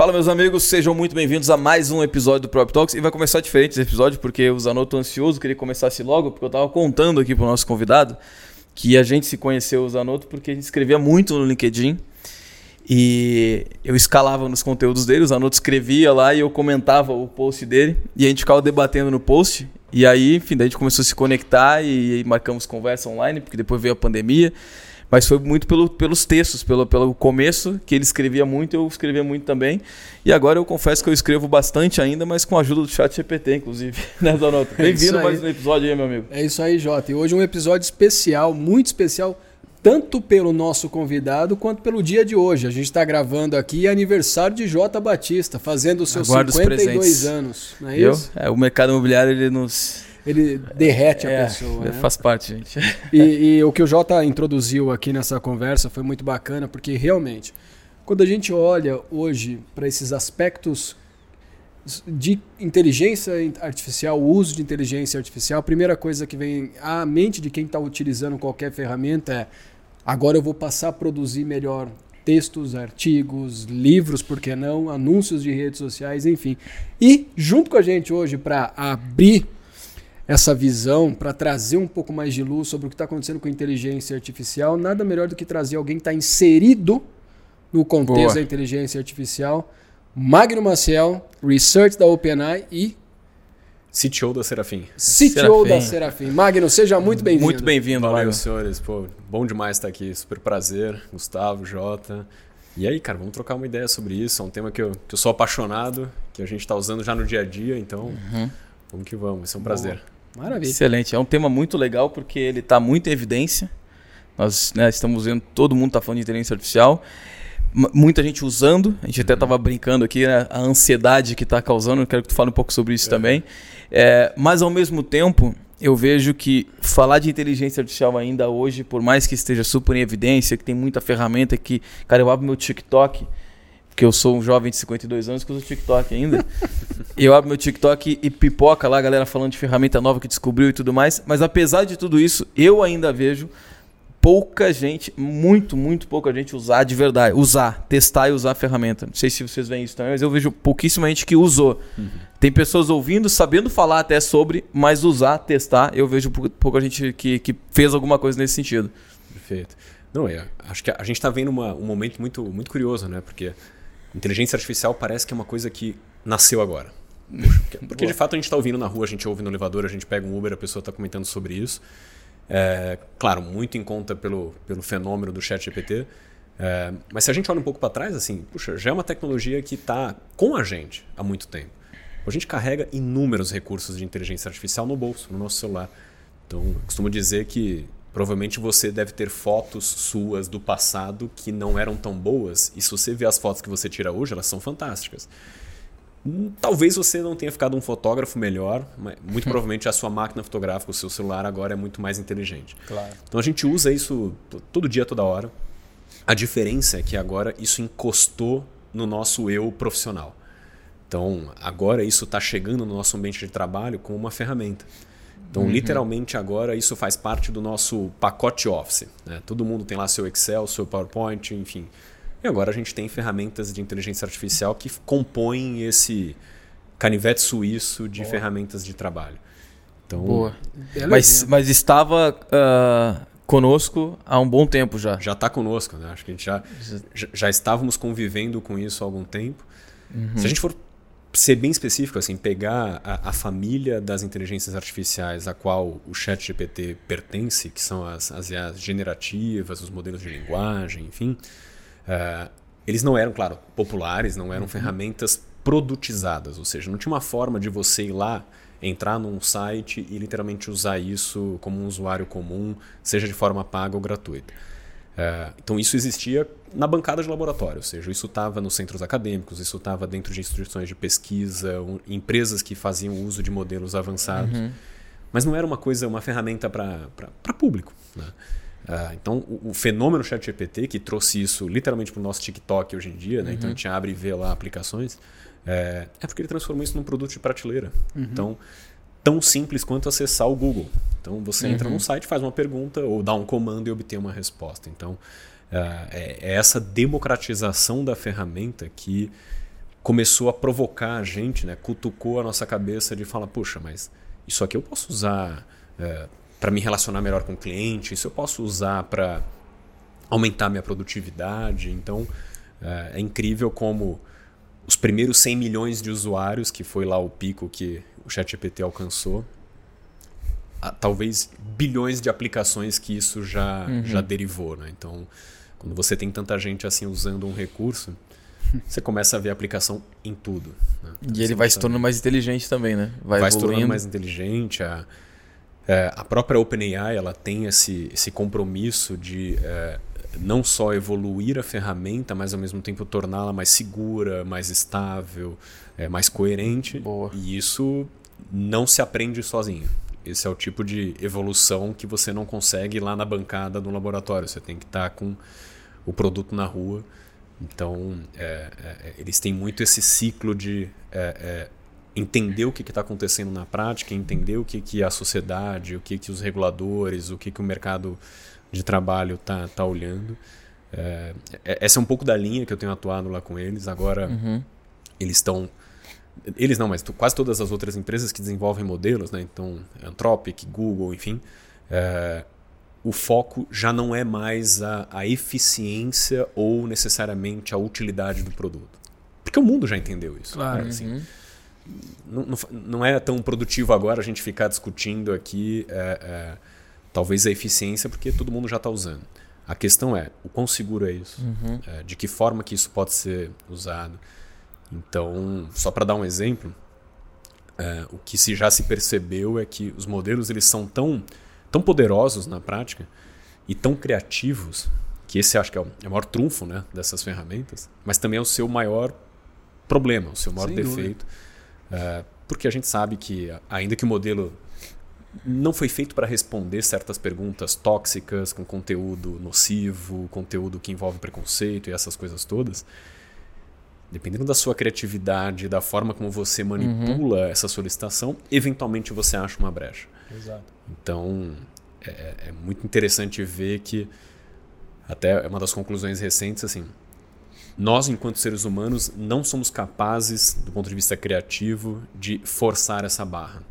Fala, meus amigos, sejam muito bem-vindos a mais um episódio do Prop Talks. E vai começar diferente esse episódio, porque o Zanotto ansioso, queria que começasse logo, porque eu tava contando aqui pro nosso convidado que a gente se conheceu, o Zanotto, porque a gente escrevia muito no LinkedIn. E eu escalava nos conteúdos dele, o Zanotto escrevia lá e eu comentava o post dele. E a gente ficava debatendo no post. E aí, enfim, daí a gente começou a se conectar e marcamos conversa online, porque depois veio a pandemia. Mas foi muito pelo, pelos textos, pelo, pelo começo, que ele escrevia muito, eu escrevia muito também. E agora eu confesso que eu escrevo bastante ainda, mas com a ajuda do chat GPT, inclusive. né, Zanotto? É Bem-vindo a mais um episódio aí, meu amigo. É isso aí, Jota. E hoje um episódio especial, muito especial, tanto pelo nosso convidado quanto pelo dia de hoje. A gente está gravando aqui aniversário de Jota Batista, fazendo os seus Aguardo os 52 presentes. anos. Não é Eu? isso? É, o mercado imobiliário, ele nos... Ele derrete a É, pessoa. né? Faz parte, gente. E, e o que o Jota introduziu aqui nessa conversa foi muito bacana, porque realmente, quando a gente olha hoje para esses aspectos de inteligência artificial, o uso de inteligência artificial, a primeira coisa que vem à mente de quem está utilizando qualquer ferramenta é: agora eu vou passar a produzir melhor textos, artigos, livros, por que não, anúncios de redes sociais, enfim. E junto com a gente hoje para abrir essa visão, para trazer um pouco mais de luz sobre o que está acontecendo com a inteligência artificial, nada melhor do que trazer alguém que está inserido no contexto Boa. da inteligência artificial. Magno Maciel, Research da OpenAI e CTO da Serafim. CTO da Serafim. Serafim. Magno, seja muito bem-vindo. Muito bem-vindo, Valeu, senhores. Pô, bom demais estar aqui. Super prazer. Gustavo, Jota. E aí, cara, vamos trocar uma ideia sobre isso. É um tema que eu, que eu sou apaixonado, que a gente está usando já no dia a dia, então vamos que vamos. Vai ser um prazer. Maravilha. Excelente. É um tema muito legal porque ele está muito em evidência. Nós né, estamos vendo, todo mundo está falando de inteligência artificial. M- Muita gente usando. A gente até estava brincando aqui, né, a ansiedade que está causando. Eu quero que tu fale um pouco sobre isso também. É, mas, ao mesmo tempo, eu vejo que falar de inteligência artificial ainda hoje, por mais que esteja super em evidência, que tem muita ferramenta que... Cara, eu abro meu TikTok, porque eu sou um jovem de 52 anos que usa TikTok ainda. Eu abro meu TikTok e pipoca lá a galera falando de ferramenta nova que descobriu e tudo mais. Mas apesar de tudo isso, eu ainda vejo pouca gente, muito, muito pouca gente usar de verdade. Usar, testar e usar a ferramenta. Não sei se vocês veem isso também, mas eu vejo pouquíssima gente que usou. Tem pessoas ouvindo, sabendo falar até sobre, mas usar, testar, eu vejo pou- pouca gente que, que fez alguma coisa nesse sentido. Perfeito. Não, é, acho que a gente está vendo uma- um momento muito, muito curioso, né? Porque inteligência artificial parece que é uma coisa que nasceu agora. Porque, porque de fato a gente está ouvindo na rua, a gente ouve no elevador, a gente pega um Uber, a pessoa está comentando sobre isso. É, claro, muito em conta pelo, pelo fenômeno do chat GPT. É, mas se a gente olha um pouco para trás, assim, puxa, já é uma tecnologia que está com a gente há muito tempo. A gente carrega inúmeros recursos de inteligência artificial no bolso, no nosso celular. Então, eu costumo dizer que provavelmente você deve ter fotos suas do passado que não eram tão boas, e se você ver as fotos que você tira hoje, elas são fantásticas. Hum, Talvez você não tenha ficado um fotógrafo melhor, mas muito provavelmente a sua máquina fotográfica, o seu celular agora é muito mais inteligente. Claro. Então a gente usa isso to- todo dia, toda hora. A diferença é que agora isso encostou no nosso eu profissional. Então agora isso está chegando no nosso ambiente de trabalho como uma ferramenta. Então, literalmente agora isso faz parte do nosso pacote Office. né? Todo mundo tem lá seu Excel, seu PowerPoint, enfim. E agora a gente tem ferramentas de inteligência artificial que compõem esse canivete suíço de ferramentas de trabalho. Então, Boa. Mas, mas estava ah, conosco há um bom tempo já. já está conosco, né? Acho que a gente já, já, já estávamos convivendo com isso há algum tempo. Se a gente for ser bem específico, assim, pegar a, a família das inteligências artificiais a qual o chat GPT pertence, que são as, as IAs generativas, os modelos de linguagem, enfim, eh, eles não eram, claro, populares, não eram ferramentas produtizadas, ou seja, não tinha uma forma de você ir lá, entrar num site e literalmente usar isso como um usuário comum, seja de forma paga ou gratuita. É, então isso existia na bancada de laboratório, ou seja, isso estava nos centros acadêmicos, isso estava dentro de instituições de pesquisa, um- empresas que faziam uso de modelos avançados, mas não era uma coisa, uma ferramenta para público. Né? É, então o, o fenômeno ChatGPT que trouxe isso literalmente para o nosso TikTok hoje em dia, né? então a gente abre e vê lá aplicações, é, é porque ele transformou isso num produto de prateleira. Então tão simples quanto acessar o Google. Então você entra num site, faz uma pergunta ou dá um comando e obtém uma resposta. Então ah, é, é essa democratização da ferramenta que começou a provocar a gente, né? cutucou a nossa cabeça de falar, puxa, mas isso aqui eu posso usar é, para me relacionar melhor com o cliente, isso eu posso usar para aumentar minha produtividade. Então é, é, incrível como os primeiros 100 milhões de usuários, que foi lá o pico que o ChatGPT alcançou, a, talvez bilhões de aplicações que isso já, uhum. já derivou. Né? Então, quando você tem tanta gente assim usando um recurso, você começa a ver a aplicação em tudo. Né? E ele vai se tornando mais inteligente também, né? Vai, vai se tornando mais inteligente. A, é, a própria OpenAI ela tem esse, esse compromisso de é, não só evoluir a ferramenta, mas ao mesmo tempo torná-la mais segura, mais estável, é, mais coerente. Boa. E isso não se aprende sozinho. Esse é o tipo de evolução que você não consegue lá na bancada do laboratório. Você tem que estar com o produto na rua. Então, é, é, eles têm muito esse ciclo de é, é entender o que está acontecendo na prática, entender o que, que a sociedade, o que, que os reguladores, o que, que o mercado de trabalho está tá olhando. É, é, essa é um pouco da linha que eu tenho atuado lá com eles. Agora, uhum. eles estão. Eles não, mas quase todas as outras empresas que desenvolvem modelos, né? então Anthropic, Google, enfim, o foco já não é mais a, a eficiência ou necessariamente a utilidade do produto. Porque o mundo já entendeu isso. Claro. Né? Assim, uhum. não, não, não, é tão produtivo agora a gente ficar discutindo aqui é, é, talvez a eficiência, porque todo mundo já está usando. A questão é o quão seguro é isso, uhum. é, de que forma que isso pode ser usado. Então, só para dar um exemplo, é, o que se já se percebeu é que os modelos eles são tão tão poderosos na prática e tão criativos, que esse acho que é o, é o maior trunfo né, dessas ferramentas, mas também é o seu maior problema, o seu maior Sem defeito. Uh, porque a gente sabe que, ainda que o modelo não foi feito para responder certas perguntas tóxicas, com conteúdo nocivo, conteúdo que envolve preconceito e essas coisas todas, dependendo da sua criatividade, da forma como você manipula uhum. essa solicitação, eventualmente você acha uma brecha. Exato. Então, é, é, muito interessante ver que, até é uma das conclusões recentes, assim, nós, enquanto seres humanos, não somos capazes, do ponto de vista criativo, de forçar essa barra.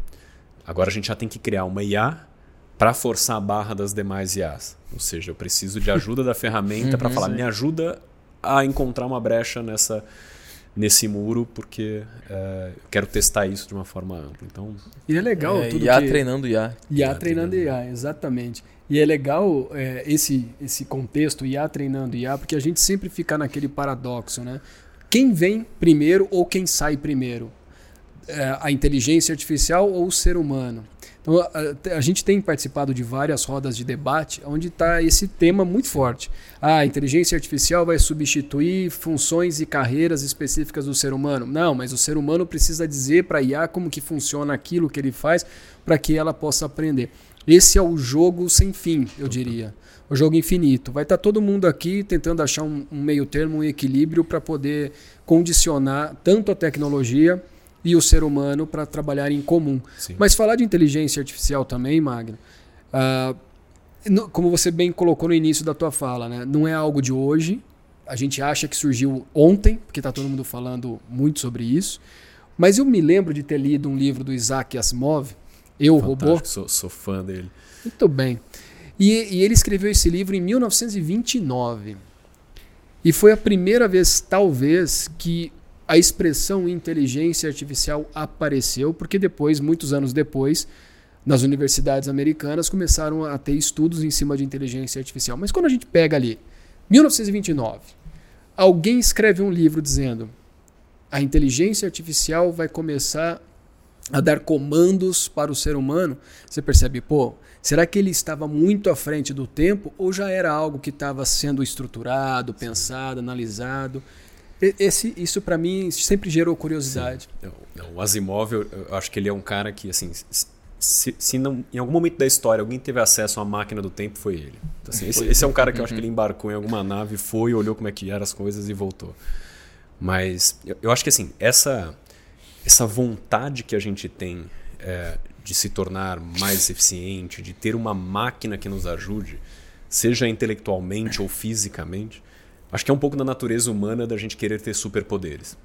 Agora a gente já tem que criar uma IA para forçar a barra das demais IAs. Ou seja, eu preciso de ajuda da ferramenta para uhum, falar, me ajuda a encontrar uma brecha nessa nesse muro porque é, quero testar isso de uma forma ampla. Então, e é legal é, tudo IA que... treinando IA. IA, IA treinando IA, exatamente. E é legal é, esse, esse contexto, IA treinando IA, porque a gente sempre fica naquele paradoxo, né? Quem vem primeiro ou quem sai primeiro? É, a inteligência artificial ou o ser humano? Então, a, a, gente tem participado de várias rodas de debate onde está esse tema muito forte. Ah, a inteligência artificial vai substituir funções e carreiras específicas do ser humano. Não, mas o ser humano precisa dizer para a IA como que funciona aquilo que ele faz para que ela possa aprender. Esse é o jogo sem fim, eu diria. O jogo infinito. Vai estar tá todo mundo aqui tentando achar um, um meio termo, um equilíbrio para poder condicionar tanto a tecnologia e o ser humano para trabalhar em comum. Sim. Mas falar de inteligência artificial também, Magno, uh, como você bem colocou no início da tua fala, né? não é algo de hoje. A gente acha que surgiu ontem, porque está todo mundo falando muito sobre isso. Mas eu me lembro de ter lido um livro do Isaac Asimov, Eu, Fantástico, Robô. Sou, sou fã dele. Muito bem. E, e ele escreveu esse livro em 1929. E foi a primeira vez, talvez, que a expressão inteligência artificial apareceu, porque depois, muitos anos depois, nas universidades americanas começaram a ter estudos em cima de inteligência artificial. Mas quando a gente pega ali, 1929, alguém escreve um livro dizendo a inteligência artificial vai começar a dar comandos para o ser humano, você percebe, pô, será que ele estava muito à frente do tempo ou já era algo que estava sendo estruturado, pensado, analisado? Esse, isso para mim sempre gerou curiosidade. O Asimov, eu, eu acho que ele é um cara que, assim, se, se não, em algum momento da história alguém teve acesso a uma máquina do tempo, foi ele. Então, assim, esse, esse, é um cara que eu acho que ele embarcou em alguma nave, foi, olhou como é que eram as coisas e voltou. Mas eu, eu acho que assim, essa, essa vontade que a gente tem é, de se tornar mais eficiente, de ter uma máquina que nos ajude, seja intelectualmente ou fisicamente, Acho que é um pouco da natureza humana da gente querer ter superpoderes.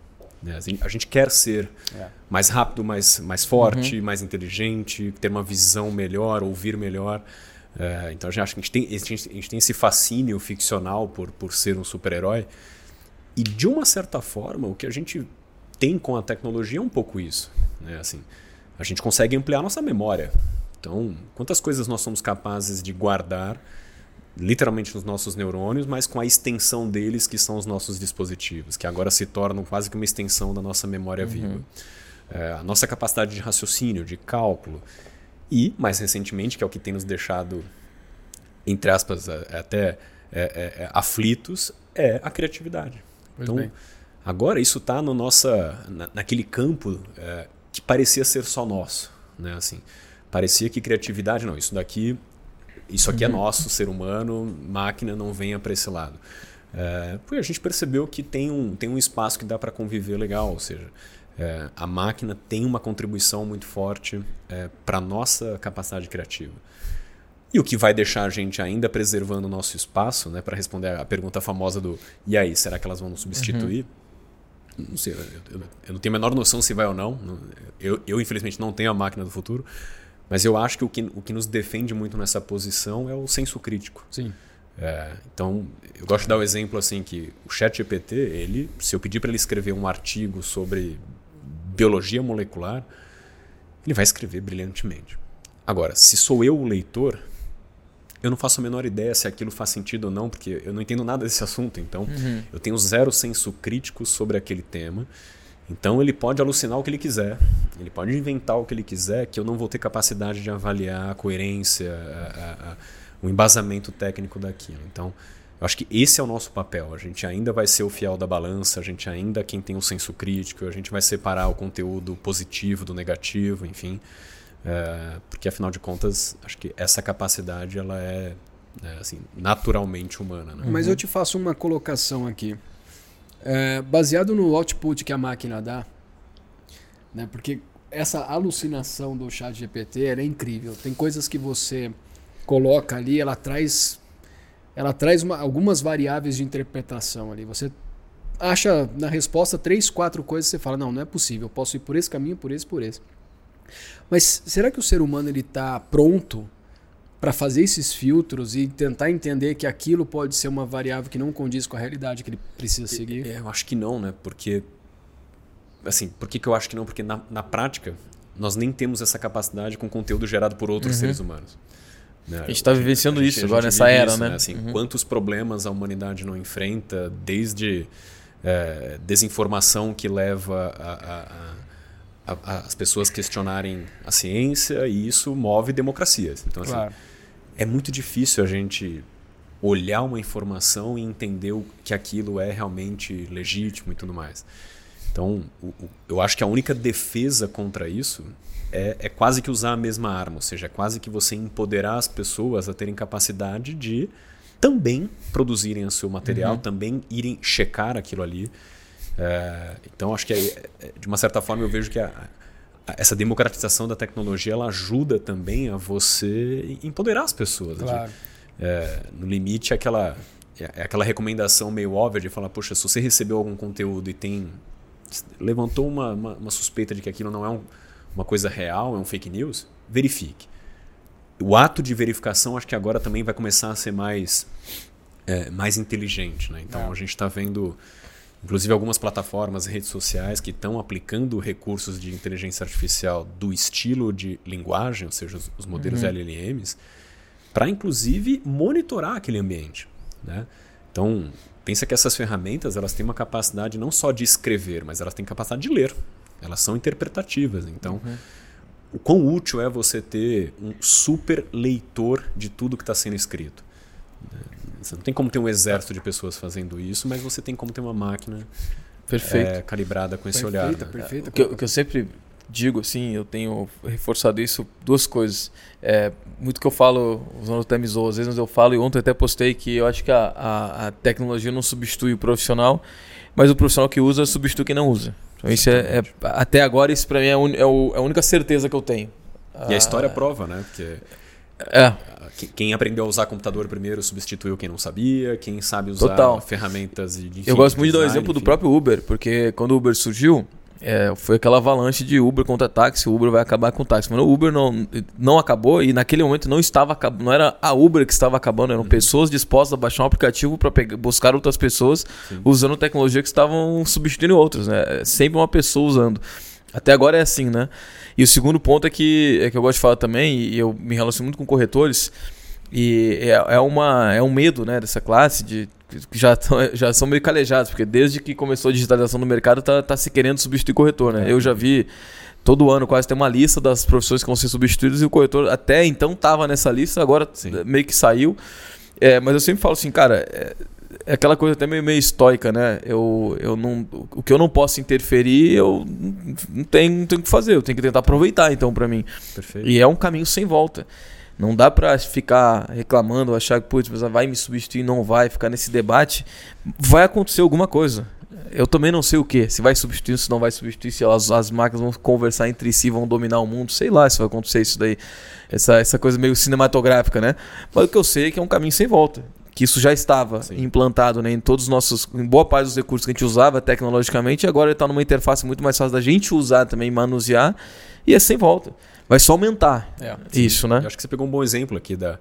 Né? A gente quer ser é. mais rápido, mais, mais forte, uhum. mais inteligente, ter uma visão melhor, ouvir melhor. É, então a gente acha que a gente, tem, a, gente, a gente tem esse fascínio ficcional por, por ser um super-herói. E de uma certa forma, o que a gente tem com a tecnologia é um pouco isso. Né? Assim, a gente consegue ampliar nossa memória. Então, quantas coisas nós somos capazes de guardar literalmente nos nossos neurônios, mas com a extensão deles que são os nossos dispositivos, que agora se tornam quase que uma extensão da nossa memória uhum. viva. É, a nossa capacidade de raciocínio, de cálculo. E, mais recentemente, que é o que tem nos deixado, entre aspas, até é, é, é, aflitos, é a criatividade. Pois então, bem. agora isso está no nossa, na, naquele campo é, que parecia ser só nosso. Né? Assim, parecia que criatividade, não, isso daqui isso aqui é uhum. é nosso, ser humano, máquina não venha para esse lado. É, porque a gente percebeu que tem um, tem um espaço que dá para conviver legal, ou seja, é, a máquina tem uma contribuição muito forte é, para a nossa capacidade criativa. E o que vai deixar a gente ainda preservando o nosso espaço, né, para responder a pergunta famosa do e aí, será que elas vão nos substituir? Uhum. Não sei, eu, eu, eu, não tenho a menor noção se vai ou não. Eu, eu, infelizmente, não tenho a máquina do futuro. Mas eu acho que o que, o que nos defende muito nessa posição é o senso crítico. Sim. É, então, eu gosto de dar o exemplo assim que o Chat GPT, ele, se eu pedir para ele escrever um artigo sobre biologia molecular, ele vai escrever brilhantemente. Agora, se sou eu o leitor, eu não faço a menor ideia se aquilo faz sentido ou não, porque eu não entendo nada desse assunto. Então, uhum. eu tenho zero senso crítico sobre aquele tema. Então ele pode alucinar o que ele quiser, ele pode inventar o que ele quiser, que eu não vou ter capacidade de avaliar a coerência, a, a, a, o embasamento técnico daquilo. Então, eu acho que esse é o nosso papel. A gente ainda vai ser o fiel da balança, a gente ainda quem tem um senso crítico, a gente vai separar o conteúdo positivo do negativo, enfim. É, porque afinal de contas, acho que essa capacidade ela é, é assim, naturalmente humana. Né? Mas eu te faço uma colocação aqui. É, baseado no output que a máquina dá, né? Porque essa alucinação do chat GPT é incrível. Tem coisas que você coloca ali, ela traz ela traz uma, algumas variáveis de interpretação ali. Você acha na resposta três, quatro coisas você fala, não, não é possível, eu posso ir por esse caminho, por esse, por esse. Mas será que o ser humano ele está pronto para fazer esses filtros e tentar entender que aquilo pode ser uma variável que não condiz com a realidade que ele precisa seguir? É, eu acho que não, né? Porque. Assim, por que, que eu acho que não? Porque na, na prática, nós nem temos essa capacidade com conteúdo gerado por outros uhum. seres humanos. Né? A gente está vivenciando gente, isso agora nessa era, isso, né? né? Assim, uhum. Quantos problemas a humanidade não enfrenta, desde é, desinformação que leva a, a, a, as pessoas questionarem a ciência e isso move democracias. Então, assim, claro é muito difícil a gente olhar uma informação e entender que aquilo é realmente legítimo e tudo mais. Então, o, o, eu acho que a única defesa contra isso é, é, quase que usar a mesma arma, ou seja, é quase que você empoderar as pessoas a terem capacidade de também produzirem o seu material, uhum. também irem checar aquilo ali. É, então, acho que é, é, de uma certa forma eu vejo que a, essa democratização da tecnologia ela ajuda também a você empoderar as pessoas. Claro. De, é, no limite, é aquela, é, é aquela recomendação meio óbvia de falar: poxa, se você recebeu algum conteúdo e tem. levantou uma, uma, uma suspeita de que aquilo não é um, uma coisa real, é um fake news, verifique. O ato de verificação acho que agora também vai começar a ser mais, é, mais inteligente. Né? Então é. a gente está vendo inclusive algumas plataformas, redes sociais que estão aplicando recursos de inteligência artificial do estilo de linguagem, ou seja, os, modelos uhum. LLMs, para inclusive monitorar aquele ambiente. Né? Então, pensa que essas ferramentas elas têm uma capacidade não só de escrever, mas elas têm capacidade de ler. Elas são interpretativas. Então, uhum. o quão útil é você ter um super leitor de tudo que está sendo escrito? Você não tem como ter um exército de pessoas fazendo isso, mas você tem como ter uma máquina é, calibrada com esse perfeita, olhar. Né? Perfeito. O que, eu, o que eu sempre digo, assim, eu tenho reforçado isso, duas coisas. É, muito que eu falo, os alunos até me zoam, às vezes eu falo, e ontem até postei que eu acho que a, a, a tecnologia não substitui o profissional, mas o profissional que usa substitui quem não usa. Então, isso é, é, até agora, isso para mim é, un, é, o, é, a única certeza que eu tenho. E a história ah, prova, né? Porque É. Quem aprendeu a usar computador primeiro substituiu quem não sabia, quem sabe usar Total. ferramentas de enfim, Eu gosto muito de dar o design, exemplo do enfim. próprio Uber, porque quando o Uber surgiu, é, foi aquela avalanche de Uber contra táxi, o Uber vai acabar com o táxi. Mas o Uber não, não acabou e naquele momento não estava não era a Uber que estava acabando, eram pessoas dispostas a baixar um aplicativo para buscar outras pessoas usando tecnologia que estavam substituindo outras, né? É Sempre uma pessoa usando. Até agora é assim, né? E o segundo ponto é que, é que eu gosto de falar também, e eu me relaciono muito com corretores, e é, é, uma, é um medo né, dessa classe de que já, tão- já são meio calejados, porque desde que começou a digitalização do mercado tá, tá se querendo substituir corretor, né? Eu já vi todo ano quase tem uma lista das profissões que vão ser substituídas e o corretor até então estava nessa lista, agora Sim. meio que saiu. É, mas eu sempre falo assim, cara, é, aquela coisa até meio, meio estoica, né? Eu, eu não, o que eu não posso interferir, eu não tenho, não tenho o que fazer, eu tenho que tentar aproveitar então para mim. Perfeito. E é um caminho sem volta. Não dá pra ficar reclamando, achar que, putz, mas vai me substituir, não vai, ficar nesse debate. Vai acontecer alguma coisa. Eu também não sei o que. Se vai substituir, se não vai substituir, se as, as máquinas vão conversar entre si, vão dominar o mundo. Sei lá se vai acontecer isso daí. Essa, essa coisa meio cinematográfica, né? Mas o que eu sei é que é um caminho sem volta. Que isso já estava Sim. implantado né, em todos os nossos. Em boa parte dos recursos que a gente usava tecnologicamente, agora ele está numa interface muito mais fácil da gente usar também, manusear, e é sem volta. Vai só aumentar É. isso, né? Eu acho que você pegou um bom exemplo aqui da.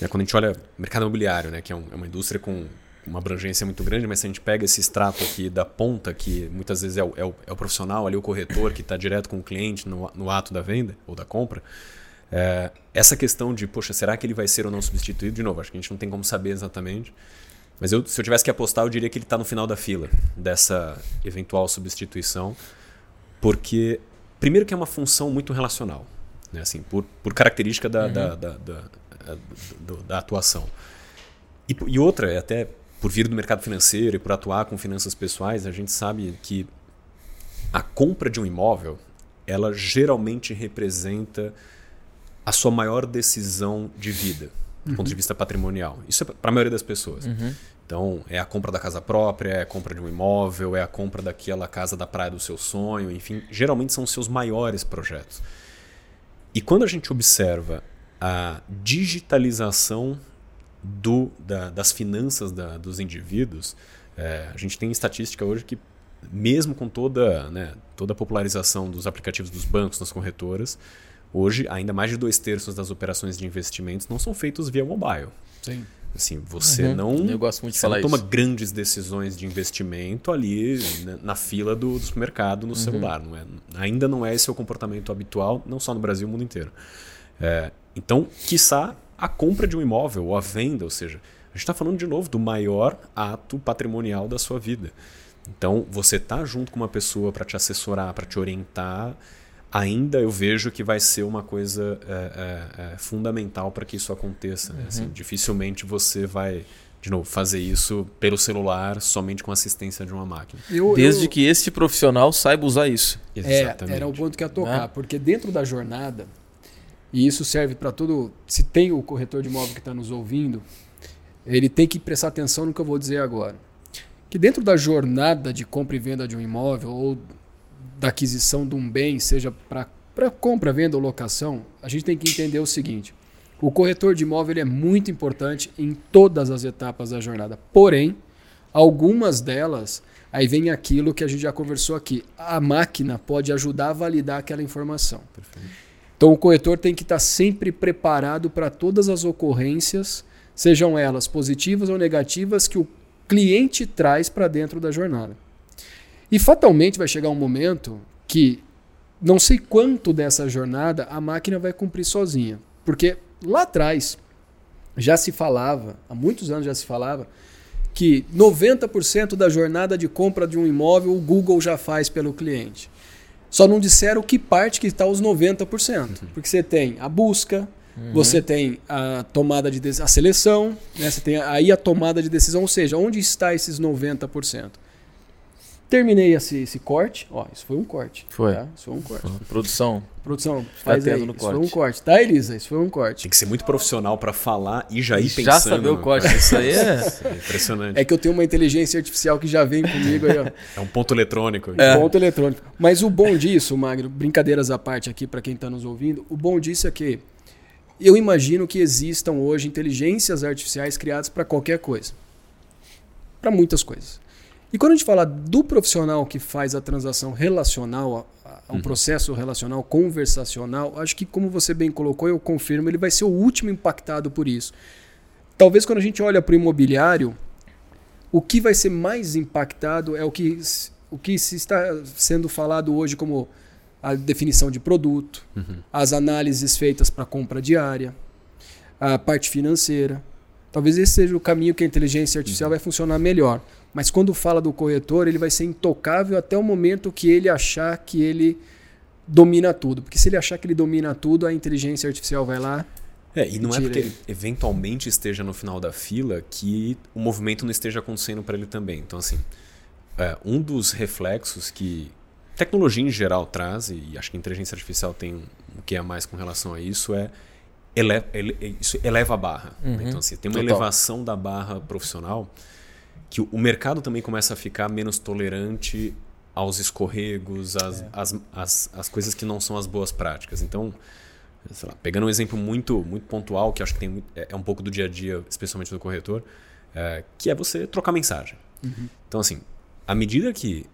né, quando a gente olha mercado imobiliário, né, que é, um- é uma indústria com uma abrangência muito grande, mas se a gente pega esse extrato aqui da ponta, que muitas vezes é o, é o- é o profissional ali, o corretor, que está direto com o cliente no, no ato da venda ou da compra, é, essa questão de, poxa, será que ele vai ser ou não substituído? De novo, acho que a gente não tem como saber exatamente. Mas eu, se eu tivesse que apostar, eu diria que ele está no final da fila dessa eventual substituição, porque primeiro que é uma função muito relacional, né? assim, por, por característica da, da, da, da, do- da atuação. E, e outra, é até por vir do mercado financeiro e por atuar com finanças pessoais, a gente sabe que a compra de um imóvel, ela geralmente representa a sua maior decisão de vida, do ponto de vista patrimonial. Isso é para a maioria das pessoas. Então, é a compra da casa própria, é a compra de um imóvel, é a compra daquela casa da praia do seu sonho, enfim, geralmente são os seus maiores projetos. E quando a gente observa a digitalização do, da- das finanças da- dos indivíduos, é, a gente tem estatística hoje que, mesmo com toda, né, toda a popularização dos aplicativos dos bancos, das corretoras, hoje ainda mais de dois terços das operações de investimentos não são feitos via mobile. Sim. Assim, você Uhum. não, Eu gosto muito de você falar não toma isso. grandes decisões de investimento ali né, na fila do, do supermercado Uhum. no celular. Não é, ainda não é esse o comportamento habitual, não só no Brasil, no mundo inteiro. É, então, quiçá a compra de um imóvel ou a venda, ou seja, a gente está falando de novo do maior ato patrimonial da sua vida. Então, você tá junto com uma pessoa para te assessorar, para te orientar, ainda eu vejo que vai ser uma coisa é, é, é, fundamental para que isso aconteça. né? Assim, dificilmente você vai, de novo, fazer isso pelo celular somente com assistência de uma máquina. Eu- Desde eu- que esse profissional saiba usar isso. É, Exatamente. era o ponto que ia tocar, Né? porque dentro da jornada, e isso serve para todo. Se tem o corretor de imóvel que está nos ouvindo, ele tem que prestar atenção no que eu vou dizer agora. Que dentro da jornada de compra e venda de um imóvel, ou da aquisição de um bem, seja para compra, venda ou locação, a gente tem que entender o seguinte: o corretor de imóvel é muito importante em todas as etapas da jornada. Porém, algumas delas, aí vem aquilo que a gente já conversou aqui. A máquina pode ajudar a validar aquela informação. Então o corretor tem que estar sempre preparado para todas as ocorrências, sejam elas positivas ou negativas, que o cliente traz para dentro da jornada. E fatalmente vai chegar um momento que não sei quanto dessa jornada a máquina vai cumprir sozinha. Porque lá atrás já se falava, há muitos anos já se falava, que 90% da jornada de compra de um imóvel o Google já faz pelo cliente. Só não disseram que parte que está os 90%. Porque você tem a busca, você tem a tomada de decisão, a seleção, né? você tem aí a tomada de decisão, ou seja, onde está esses 90%? Terminei esse, esse corte. Ó, isso foi um corte. Foi. tá? Isso foi um corte. Produção. Produção, faz atento aí. no Isso foi corte. um corte. Tá, Elisa? Isso foi um corte. Tem que ser muito profissional para falar e já ir pensando. Já saber o no- corte. Isso aí é. É impressionante. É que eu tenho uma inteligência artificial que já vem comigo aí, ó. É um ponto eletrônico. Ponto eletrônico. Mas o bom disso, Magno, brincadeiras à parte aqui para quem está nos ouvindo, o bom disso é que eu imagino que existam hoje inteligências artificiais criadas para qualquer coisa. Para muitas coisas. E quando a gente fala do profissional que faz a transação relacional, um uhum. processo relacional conversacional, acho que, como você bem colocou, eu confirmo, ele vai ser o último impactado por isso. Talvez quando a gente olha para o imobiliário, o que vai ser mais impactado é o que, o que se está sendo falado hoje como a definição de produto, uhum. as análises feitas para compra diária, a parte financeira. Talvez esse seja o caminho que a inteligência artificial uhum. vai funcionar melhor. Mas quando fala do corretor, ele vai ser intocável até o momento que ele achar que ele domina tudo. Porque se ele achar que ele domina tudo, a inteligência artificial vai lá. É, e não é porque ele eventualmente esteja no final da fila que o movimento não esteja acontecendo para ele também. Então, assim, é, um dos reflexos que tecnologia em geral traz, e acho que a inteligência artificial tem um que é mais com relação a isso, é ele, ele, isso eleva a barra. Né? Uhum, Então, assim, tem uma total. elevação da barra profissional que o mercado também começa a ficar menos tolerante aos escorregos, às, é. as, as, as coisas que não são as boas práticas. Então, lá, pegando um exemplo muito, muito pontual, que acho que tem, é, é um pouco do dia a dia, especialmente do corretor, é, que é você trocar mensagem. Uhum. Então, assim, à medida que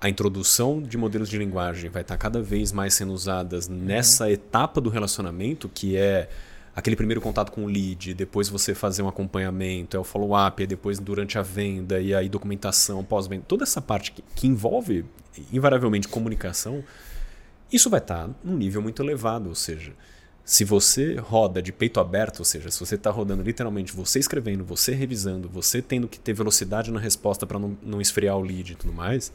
a introdução de modelos de linguagem vai estar cada vez mais sendo usadas uhum. nessa etapa do relacionamento, que é aquele primeiro contato com o lead, depois você fazer um acompanhamento, é o follow-up, é depois durante a venda, e aí documentação, pós-venda, toda essa parte que, que, envolve invariavelmente comunicação, isso vai estar num nível muito elevado, ou seja, se você roda de peito aberto, ou seja, se você está rodando literalmente você escrevendo, você revisando, você tendo que ter velocidade na resposta para não, não esfriar o lead e tudo mais,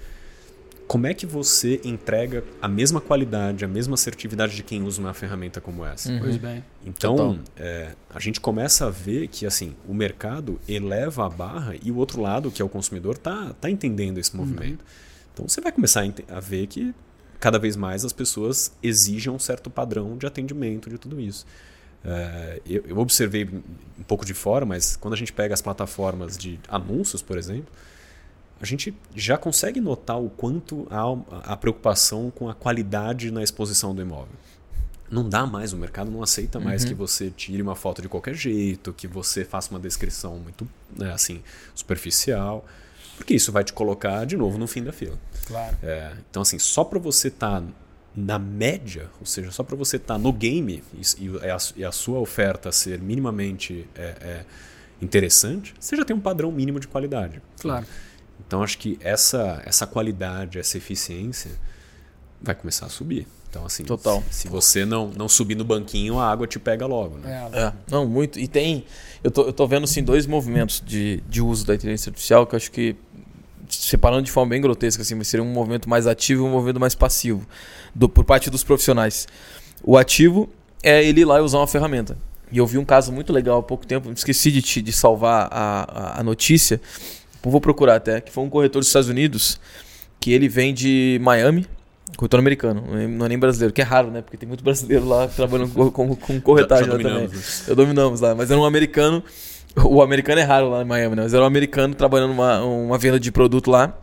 como é que você entrega a mesma qualidade, a mesma assertividade de quem usa uma ferramenta como essa? Uhum. Pois bem. Então, é, a gente começa a ver que assim o mercado eleva a barra e o outro lado, que é o consumidor, tá, tá entendendo esse movimento. Uhum. Então, você vai começar a, a ver que cada vez mais as pessoas exigem um certo padrão de atendimento de tudo isso. É, eu, eu observei um pouco de fora, mas quando a gente pega as plataformas de anúncios, por exemplo, a gente já consegue notar o quanto há a preocupação com a qualidade na exposição do imóvel. Não dá mais, o mercado não aceita mais uhum. que você tire uma foto de qualquer jeito, que você faça uma descrição muito né, assim superficial, porque isso vai te colocar de novo no fim da fila. Claro. É, então, assim, só para você estar tá na média, ou seja, só para você estar tá no game e, e, a, e, a, sua oferta ser minimamente é, é, interessante, você já tem um padrão mínimo de qualidade. Claro. Então acho que essa, essa qualidade, essa eficiência vai começar a subir. Então, assim, Total. Se, se, você não, não subir no banquinho, a água te pega logo. Né? É, é, não, muito. E tem. Eu tô, eu tô vendo assim, dois movimentos de, de uso da inteligência artificial que eu acho que, separando de forma bem grotesca, assim, seria um movimento mais ativo e um movimento mais passivo, do, por parte dos profissionais. O ativo é ele ir lá e usar uma ferramenta. E eu vi um caso muito legal há pouco tempo, esqueci de, te, de salvar a, a, a notícia vou procurar até, que foi um corretor dos Estados Unidos, que ele vem de Miami, corretor americano, não é nem brasileiro, que é raro, né? Porque tem muito brasileiro lá trabalhando com, com, com corretagem lá também. Eu dominamos lá, mas era um americano. O americano é raro lá em Miami, né? Mas era um americano trabalhando uma, uma venda de produto lá.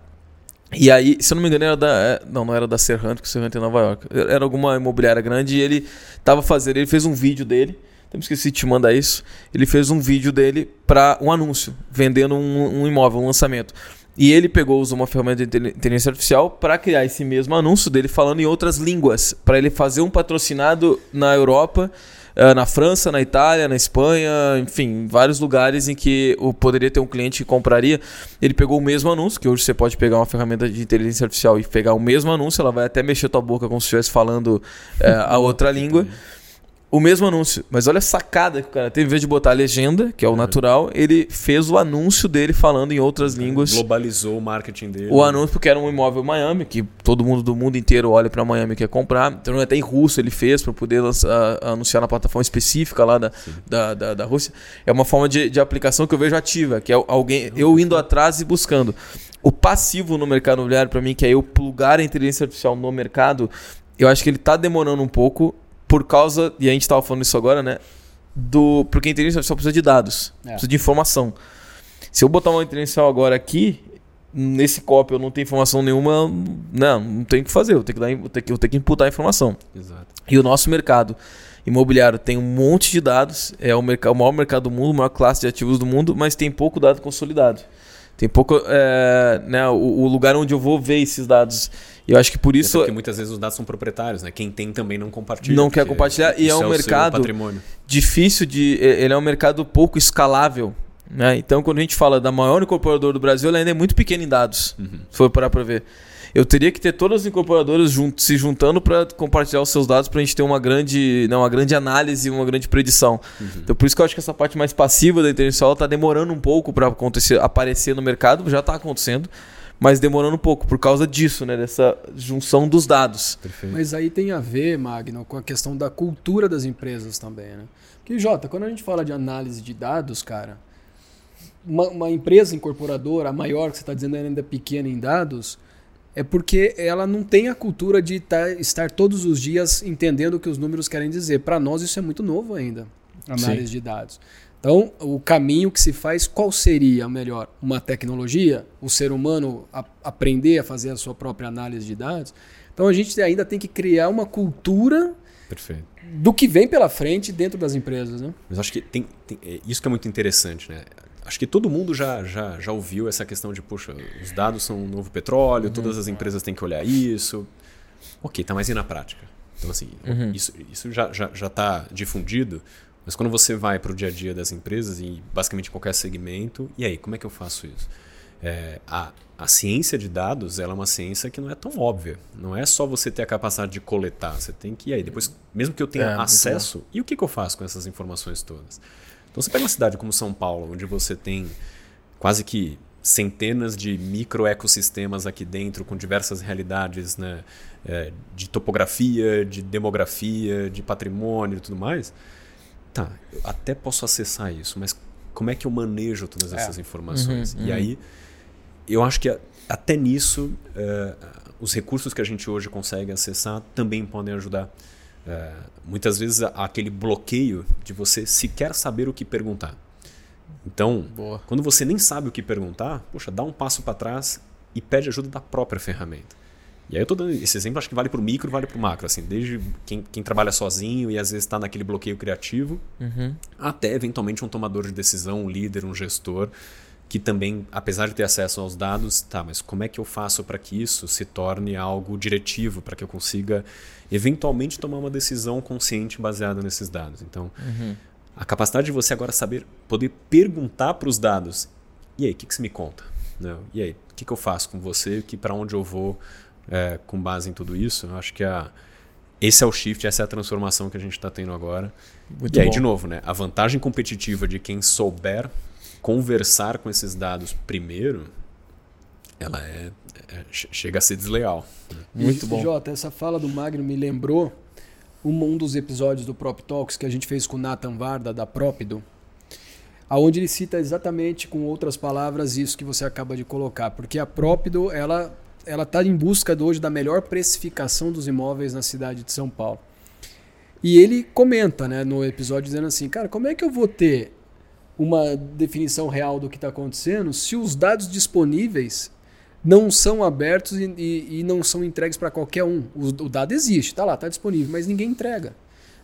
E aí, se eu não me engano, era da. É, não, não era da Serrant, porque o Serrant é em Nova York. Era alguma imobiliária grande e ele tava fazendo. Ele fez um vídeo dele eu esqueci de te mandar isso. Ele fez um vídeo dele para um anúncio, vendendo um, um, imóvel, um lançamento. E ele pegou, usou uma ferramenta de inteligência artificial para criar esse mesmo anúncio dele falando em outras línguas, para ele fazer um patrocinado na Europa, eh, na França, na Itália, na Espanha, enfim, vários lugares em que poderia ter um cliente que compraria. Ele pegou o mesmo anúncio, que hoje você pode pegar uma ferramenta de inteligência artificial e pegar o mesmo anúncio, ela vai até mexer tua boca como se estivesse falando é, a outra língua o mesmo anúncio. Mas olha a sacada que o cara teve. Em vez de botar a legenda, que é o uhum. natural, ele fez o anúncio dele falando em outras línguas. Globalizou o marketing dele. O anúncio, porque era um imóvel em Miami, que todo mundo do mundo inteiro olha para Miami e quer comprar. Então até em russo ele fez para poder lançar, anunciar na plataforma específica lá da, da, da, da, Rússia. É uma forma de, de aplicação que eu vejo ativa, que é alguém eu indo atrás e buscando. O passivo no mercado imobiliário, para mim, que é eu plugar a inteligência artificial no mercado, eu acho que ele está demorando um pouco por causa, e a gente estava falando isso agora, né? Do, porque a inteligência artificial precisa de dados, é. precisa de informação. Se eu botar uma inteligência agora aqui, nesse copy eu não tenho informação nenhuma, não, não tem o que fazer, eu tenho que, dar, eu tenho que, eu tenho que imputar a informação. Exato. E o nosso mercado imobiliário tem um monte de dados, é o, mercado, o maior mercado do mundo, a maior classe de ativos do mundo, mas tem pouco dado consolidado. Tem pouco. É, né, o, o, lugar onde eu vou ver esses dados. E eu acho que por isso. Porque muitas vezes os dados são proprietários, né? Quem tem também não compartilha. Não quer compartilhar. E é um é mercado difícil de. Ele é um mercado pouco escalável. Né? Então, quando a gente fala da maior incorporadora do Brasil, ela ainda é muito pequena em dados. Uhum. Se for parar para ver eu teria que ter todas as incorporadoras junt, se juntando para compartilhar os seus dados para a gente ter uma grande, não, uma grande análise, uma grande predição. Uhum. Então por isso que eu acho que essa parte mais passiva da inteligência está demorando um pouco para acontecer, aparecer no mercado, já está acontecendo mas demorando um pouco por causa disso, né? Dessa junção dos dados. Perfeito. Mas aí tem a ver, Magno, com a questão da cultura das empresas também, né? Porque, Jota, quando a gente fala de análise de dados, cara, uma, uma empresa incorporadora, a maior que você está dizendo ainda é pequena em dados, é porque ela não tem a cultura de tá, estar todos os dias entendendo o que os números querem dizer. Para nós isso é muito novo ainda, análise Sim. de dados. Então, o caminho que se faz, qual seria melhor? Uma tecnologia? O ser humano a, aprender a fazer a sua própria análise de dados? Então, a gente ainda tem que criar uma cultura Perfeito. do que vem pela frente dentro das empresas. Né? Mas acho que tem, tem, é, isso que é muito interessante. Né? Acho que todo mundo já, já, já ouviu essa questão de, puxa, os dados são o novo petróleo, uhum. todas as empresas têm que olhar isso. Ok, tá mais e na prática? Então, assim, uhum. isso, isso já está já, já tá difundido, mas quando você vai para o dia a dia das empresas, e basicamente qualquer segmento, e aí, como é que eu faço isso? É, a, a ciência de dados ela é uma ciência que não é tão óbvia. Não é só você ter a capacidade de coletar. Você tem que. E aí, depois, mesmo que eu tenha é, acesso, e o que, que eu faço com essas informações todas? Então você pega uma cidade como São Paulo, onde você tem quase que centenas de microecossistemas aqui dentro, com diversas realidades né, é, de topografia, de demografia, de patrimônio e tudo mais. Tá, eu até posso acessar isso, mas como é que eu manejo todas é. essas informações? Uhum, e uhum. aí, eu acho que até nisso, uh, os recursos que a gente hoje consegue acessar também podem ajudar. É, muitas vezes há aquele bloqueio de você sequer saber o que perguntar. Então, Boa. quando você nem sabe o que perguntar, poxa, dá um passo para trás e pede ajuda da própria ferramenta. E aí eu estou dando esse exemplo, acho que vale para o micro, vale para o macro, assim, desde quem, quem, trabalha sozinho e às vezes está naquele bloqueio criativo, uhum. até eventualmente um tomador de decisão, um líder, um gestor, que também, apesar de ter acesso aos dados, tá, mas como é que eu faço para que isso se torne algo diretivo, para que eu consiga eventualmente tomar uma decisão consciente baseada nesses dados. Então, uhum. a capacidade de você agora saber, poder perguntar para os dados, e aí, o que, que você me conta? Não, e aí, o que, que eu faço com você? Que para onde eu vou é, com base em tudo isso? Eu acho que a, esse é o shift, essa é a transformação que a gente está tendo agora. Muito e aí, bom. de novo, né, a vantagem competitiva de quem souber conversar com esses dados primeiro, ela é é, chega a ser desleal. Muito bom. Jota, essa fala do Magno me lembrou um, um dos episódios do Prop Talks que a gente fez com o Nathan Varda, da Própido, aonde ele cita exatamente com outras palavras isso que você acaba de colocar, porque a Própido, ela ela está em busca hoje da melhor precificação dos imóveis na cidade de São Paulo. E ele comenta né, no episódio dizendo assim, cara, como é que eu vou ter uma definição real do que está acontecendo se os dados disponíveis não são abertos e, e, e não são entregues para qualquer um. O, o, dado existe, está lá, está disponível, mas ninguém entrega.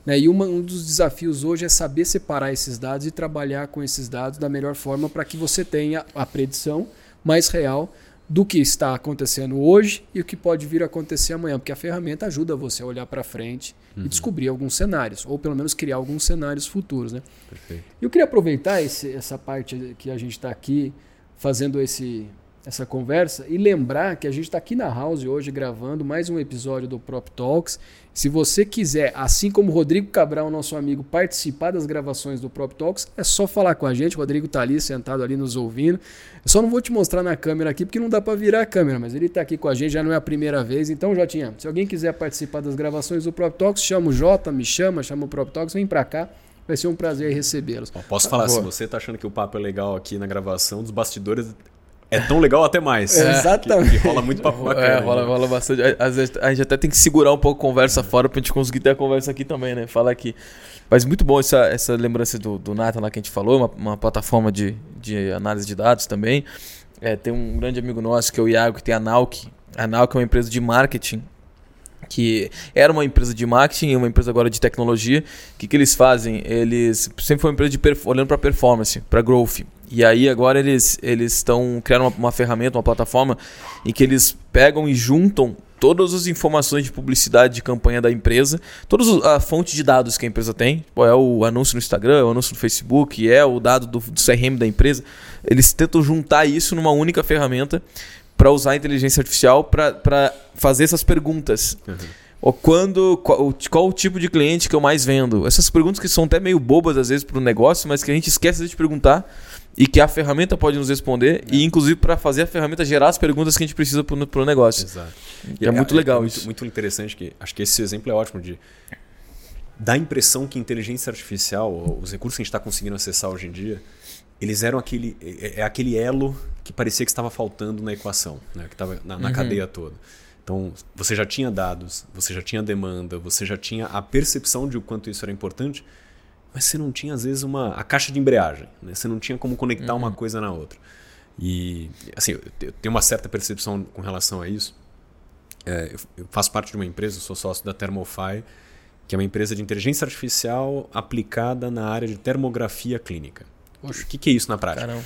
Né? E uma, um dos desafios hoje é saber separar esses dados e trabalhar com esses dados da melhor forma para que você tenha a predição mais real do que está acontecendo hoje e o que pode vir a acontecer amanhã, porque a ferramenta ajuda você a olhar para frente uhum. e descobrir alguns cenários, ou pelo menos criar alguns cenários futuros. Né? Perfeito. Eu queria aproveitar esse, essa parte que a gente está aqui fazendo esse, essa conversa e lembrar que a gente está aqui na House hoje gravando mais um episódio do Prop Talks. Se você quiser, assim como o Rodrigo Cabral, nosso amigo, participar das gravações do Prop Talks, é só falar com a gente. O Rodrigo está ali sentado ali nos ouvindo. Eu só não vou te mostrar na câmera aqui porque não dá para virar a câmera, mas ele está aqui com a gente, já não é a primeira vez. Então, Jotinha, se alguém quiser participar das gravações do Prop Talks, chama o Jota, me chama, chama o Prop Talks, vem para cá. Vai ser um prazer recebê-los. Posso falar, Boa. se você está achando que o papo é legal aqui na gravação, dos bastidores é tão legal até mais. É, exatamente. Que, que, rola muito papo bacana. É, rola, rola bastante. Às vezes a gente até tem que segurar um pouco a conversa fora pra gente conseguir ter a conversa aqui também, né? Falar aqui. Mas muito bom essa, essa lembrança do, do Nathan lá que a gente falou, uma, uma plataforma de, de análise de dados também. É, tem um grande amigo nosso que é o Iago, que tem a Nauk. A Nauk é uma empresa de marketing que era uma empresa de marketing e uma empresa agora de tecnologia. O que, que eles fazem? Eles sempre foi uma empresa de olhando para performance, para growth. E aí agora eles eles estão criando uma, uma, ferramenta, uma plataforma em que eles pegam e juntam todas as informações de publicidade de campanha da empresa, toda a fonte de dados que a empresa tem, é o anúncio no Instagram, é o anúncio no Facebook, é o dado do, do CRM da empresa. Eles tentam juntar isso numa única ferramenta para usar a inteligência artificial para fazer essas perguntas. Uhum. Ou quando, qual, qual, o tipo de cliente que eu mais vendo? Essas perguntas que são até meio bobas às vezes para o negócio, mas que a gente esquece de perguntar e que a ferramenta pode nos responder é. e inclusive para fazer a ferramenta gerar as perguntas que a gente precisa para o negócio. Exato. E é, muito legal é isso. Muito, muito interessante que acho que esse exemplo é ótimo de dá a impressão que inteligência artificial, os recursos que a gente está conseguindo acessar hoje em dia, eles eram aquele é, é aquele elo que parecia que estava faltando na equação, né? que estava na, na uhum. cadeia toda. Então, você já tinha dados, você já tinha demanda, você já tinha a percepção de o quanto isso era importante, mas você não tinha, às vezes, uma, a caixa de embreagem. Né? Você não tinha como conectar uhum. uma coisa na outra. E, assim, eu tenho uma certa percepção com relação a isso. É, eu faço parte de uma empresa, sou sócio da Thermofy, que é uma empresa de inteligência artificial aplicada na área de termografia clínica. O que, que, é isso na prática? Caramba.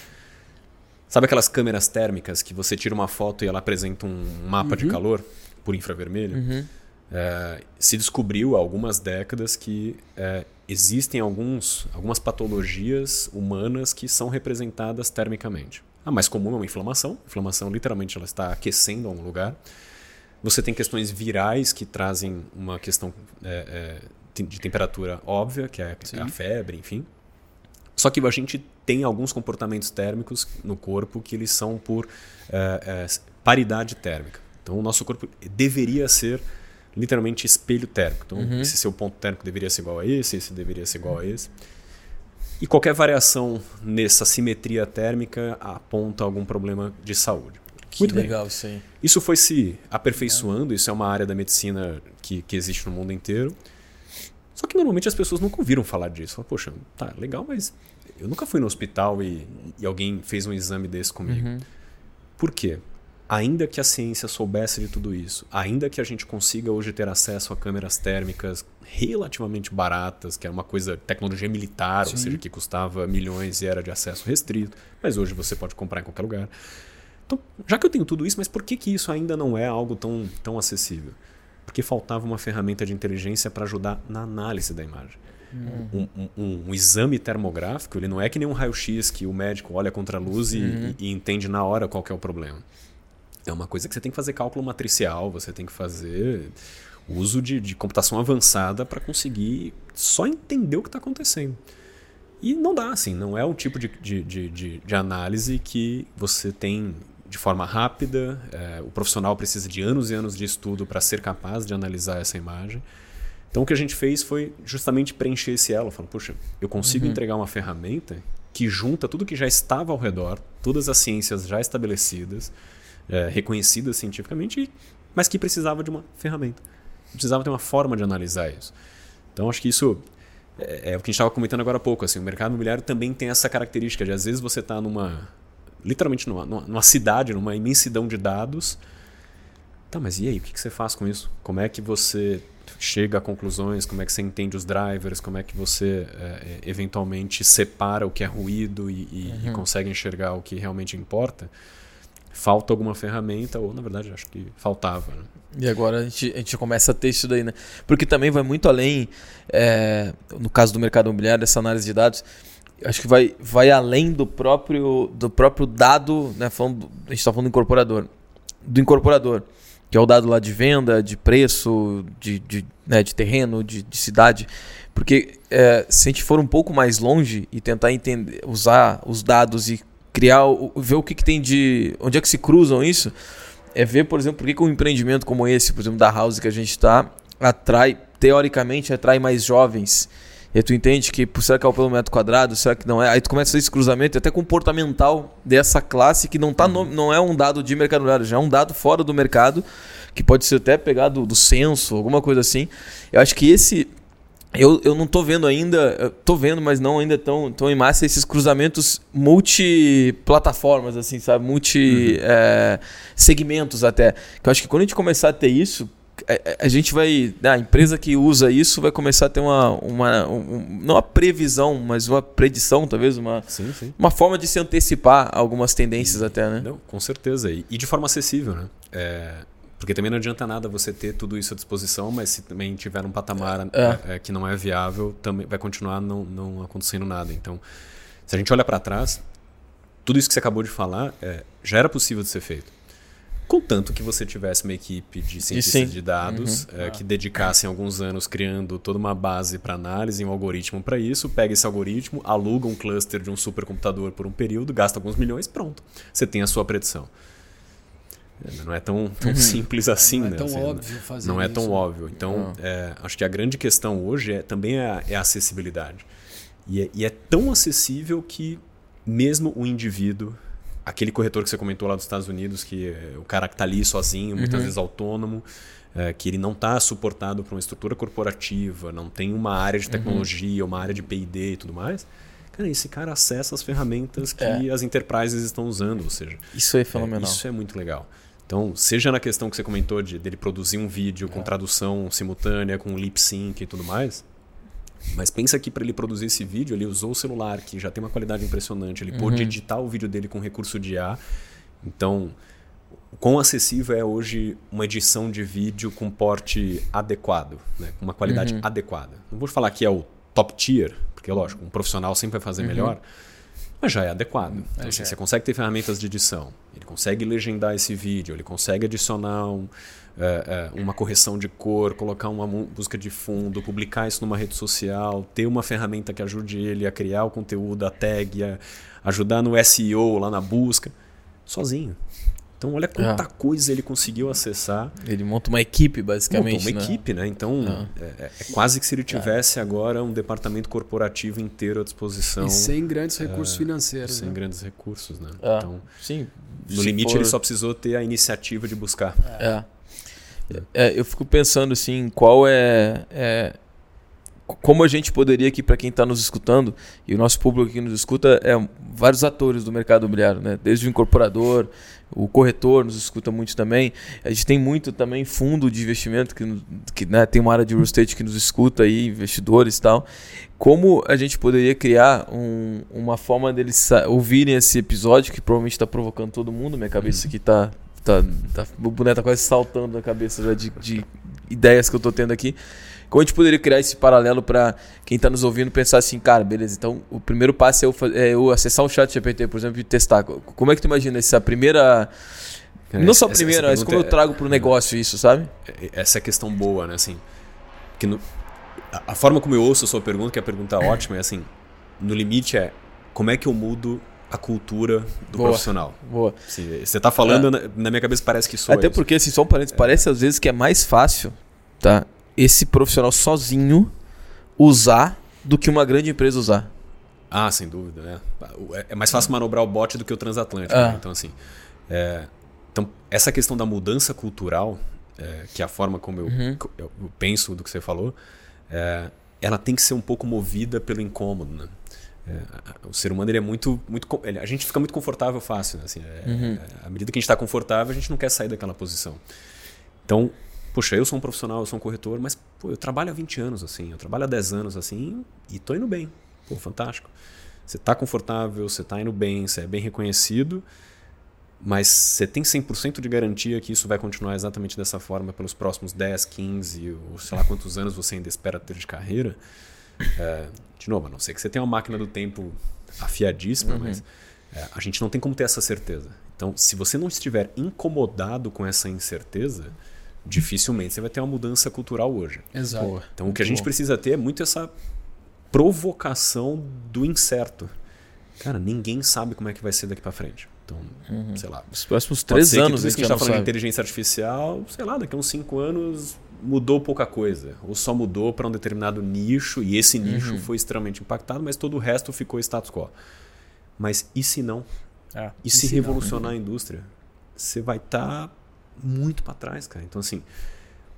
Sabe aquelas câmeras térmicas que você tira uma foto e ela apresenta um mapa uhum. de calor por infravermelho? Uhum. É, se descobriu há algumas décadas que é, existem alguns, algumas patologias humanas que são representadas termicamente. A mais comum é uma inflamação. A inflamação, literalmente, ela está aquecendo um lugar. Você tem questões virais que trazem uma questão é, é de temperatura óbvia, que é Sim. a febre, enfim. Só que a gente tem alguns comportamentos térmicos no corpo que eles são por é, é, paridade térmica. Então, o nosso corpo deveria ser literalmente espelho térmico. Então, uhum. esse seu ponto térmico deveria ser igual a esse, esse deveria ser igual a esse. E qualquer variação nessa simetria térmica aponta algum problema de saúde. Que Muito legal isso aí. Isso foi se aperfeiçoando, isso é uma área da medicina que, que existe no mundo inteiro. Só que normalmente as pessoas nunca ouviram falar disso. Falam, poxa, tá legal, mas eu nunca fui no hospital e, e alguém fez um exame desse comigo. Uhum. Por quê? Ainda que a ciência soubesse de tudo isso, ainda que a gente consiga hoje ter acesso a câmeras térmicas relativamente baratas, que era uma coisa, tecnologia militar, Sim. ou seja, que custava milhões e era de acesso restrito, mas hoje você pode comprar em qualquer lugar. Então, já que eu tenho tudo isso, mas por que, que isso ainda não é algo tão, tão acessível? Porque faltava uma ferramenta de inteligência para ajudar na análise da imagem. Um, um, um, um, exame termográfico, ele não é que nem um raio-x que o médico olha contra a luz e, uhum. e, e, entende na hora qual é o problema. É uma coisa que você tem que fazer cálculo matricial, você tem que fazer uso de, de computação avançada para conseguir só entender o que está acontecendo. E não dá, assim, não é um tipo de, de, de, de análise que você tem de forma rápida, é, o profissional precisa de anos e anos de estudo para ser capaz de analisar essa imagem. Então o que a gente fez foi justamente preencher esse elo, falando, puxa, eu consigo uhum. entregar uma ferramenta que junta tudo que já estava ao redor, todas as ciências já estabelecidas, é, reconhecidas cientificamente, mas que precisava de uma ferramenta. Precisava ter uma forma de analisar isso. Então acho que isso é, é o que a gente estava comentando agora há pouco. Assim, o mercado imobiliário também tem essa característica de às vezes você está numa literalmente numa, numa, cidade, numa imensidão de dados. Tá, mas e aí? O que, que você faz com isso? Como é que você chega a conclusões, como é que você entende os drivers, como é que você é, eventualmente separa o que é ruído e, e, uhum. e, consegue enxergar o que realmente importa, falta alguma ferramenta, ou na verdade acho que faltava. Né? E agora a gente, a gente começa a ter isso daí, né? Porque também vai muito além, é, no caso do mercado imobiliário, dessa análise de dados, acho que vai, vai além do próprio, do próprio dado, né? Falando, a gente está falando do incorporador. Do incorporador que é o dado lá de venda, de preço, de, de, né, de terreno, de, de, cidade. Porque é, se a gente for um pouco mais longe e tentar entender, usar os dados e criar, ver o que, que tem de. onde é que se cruzam isso, é ver, por exemplo, por que, um empreendimento como esse, por exemplo, da House que a gente está, atrai, teoricamente, atrai mais jovens e tu entende que será que é o pelo metro quadrado, será que não é? Aí tu começa esse cruzamento até comportamental dessa classe que não, tá no, não é um dado de mercado já é um dado fora do mercado, que pode ser até pegado do censo, alguma coisa assim. Eu acho que esse eu, eu não tô vendo ainda, tô vendo, mas não ainda tão, tão em massa esses cruzamentos multiplataformas, assim, sabe? Multi uhum. é, segmentos até. Que eu acho que quando a gente começar a ter isso, a, é, é, a gente vai. Né, a empresa que usa isso vai começar a ter uma. uma um, não uma previsão, mas uma predição, talvez, uma, sim, sim. uma forma de se antecipar algumas tendências e, até, né? Não, com certeza. E, e de forma acessível, né? É, porque também não adianta nada você ter tudo isso à disposição, mas se também tiver um patamar é. É, que não é viável, também vai continuar não, não acontecendo nada. Então, se a gente olha para trás, tudo isso que você acabou de falar é, já era possível de ser feito. Contanto que você tivesse uma equipe de cientistas de dados uhum. é, que dedicassem alguns anos criando toda uma base para análise, um algoritmo para isso, pega esse algoritmo, aluga um cluster de um supercomputador por um período, gasta alguns milhões, pronto. Você tem a sua predição. Não é tão, tão uhum. simples assim, não né? É tão assim, óbvio fazer Não é isso. tão óbvio. Então, é, acho que a grande questão hoje é, também é a, é a acessibilidade. E é, e é, tão acessível que mesmo o indivíduo, aquele corretor que você comentou lá dos Estados Unidos, que é, o cara que está ali sozinho, muitas uhum. vezes autônomo, é, que ele não está suportado por uma estrutura corporativa, não tem uma área de uhum. tecnologia, uhum. uma área de P&D e tudo mais, cara, esse cara acessa as ferramentas que é. as enterprises estão usando, ou seja, isso é fenomenal. isso é muito legal. Então, seja na questão que você comentou de dele produzir um vídeo com é. tradução simultânea, com lip sync e tudo mais, mas pensa que para ele produzir esse vídeo, ele usou o celular, que já tem uma qualidade impressionante, ele uhum. pôde editar o vídeo dele com recurso de IA. Então, quão acessível é hoje uma edição de vídeo com porte adequado, né? com uma qualidade uhum. adequada. Não vou falar que é o top tier, porque lógico, um profissional sempre vai fazer uhum. melhor, mas já é adequado. Então, assim, você consegue ter ferramentas de edição, ele consegue legendar esse vídeo, ele consegue adicionar um, é, é, uma correção de cor, colocar uma música de fundo, publicar isso numa rede social, ter uma ferramenta que ajude ele a criar o conteúdo, a tag, a ajudar no SEO, lá na busca, sozinho. Então, olha quanta ah. coisa ele conseguiu acessar. Ele monta uma equipe, basicamente. Monta uma né? equipe, né? Então, ah. é, é, quase que se ele tivesse agora um departamento corporativo inteiro à disposição. E sem grandes recursos é, financeiros. Sem né? grandes recursos, né? Ah. Então, Sim. No limite, for... ele só precisou ter a iniciativa de buscar. É. é eu fico pensando assim, qual é, é como a gente poderia aqui para quem está nos escutando e o nosso público que nos escuta é vários atores do mercado imobiliário, né? Desde o incorporador, o corretor nos escuta muito também. A gente tem muito também fundo de investimento que, que né, tem uma área de real estate que nos escuta aí, investidores e tal. Como a gente poderia criar um, uma forma deles ouvirem esse episódio que provavelmente está provocando todo mundo, minha cabeça aqui está tá, tá, o boneco tá quase saltando na cabeça já de, de ideias que eu estou tendo aqui como a gente poderia criar esse paralelo para quem está nos ouvindo pensar assim, cara, beleza, então o primeiro passo é eu, é eu acessar o chat GPT, por exemplo, e testar. Como é que tu imagina essa primeira. Não só a primeira, mas como eu trago para o é- negócio isso, sabe? É, essa é a questão boa, né? Assim, que no, a, forma como eu ouço a sua pergunta, que é a pergunta ótima, é assim: no limite é como é que eu mudo a cultura do boa, profissional. Boa. Assim, você está falando, é. na, na, minha cabeça parece que sou Até porque, assim, só um parênteses, parece às vezes que é mais fácil, tá? Esse profissional sozinho usar do que uma grande empresa usar. Ah, sem dúvida. Né? É mais fácil manobrar o bot do que o transatlântico. Ah. Né? Então, assim. É, então, essa questão da mudança cultural, é, que é a forma como eu, uhum. eu, penso do que você falou, é, ela tem que ser um pouco movida pelo incômodo. Né? É, o ser humano ele é muito, muito a gente fica muito confortável fácil né? assim, é, uhum. à medida que a gente está confortável a gente não quer sair daquela posição então Poxa, eu sou um profissional, eu sou um corretor, mas pô, eu trabalho há 20 anos assim, eu trabalho há 10 anos assim e tô indo bem. Pô, fantástico. Você está confortável, você está indo bem, você é bem reconhecido, mas você tem 100% de garantia que isso vai continuar exatamente dessa forma pelos próximos 10, 15 ou sei lá quantos anos você ainda espera ter de carreira. É, de novo, a não ser que você tenha uma máquina do tempo afiadíssima, uhum. mas é, a gente não tem como ter essa certeza. Então, se você não estiver incomodado com essa incerteza, dificilmente você vai ter uma mudança cultural hoje. Exato. então o que a gente bom. precisa ter é muito essa provocação do incerto. Cara, ninguém sabe como é que vai ser daqui para frente. Então, uhum. sei lá. Os próximos três anos que, que a gente está falando sabe. de inteligência artificial, sei lá, daqui a uns cinco anos mudou pouca coisa. Ou só mudou para um determinado nicho, e esse nicho uhum. foi extremamente impactado, mas todo o resto ficou status quo. Mas e se não? É, e, e, se, se revolucionar não? a indústria? Você vai estar. Tá muito para trás, cara. Então, assim,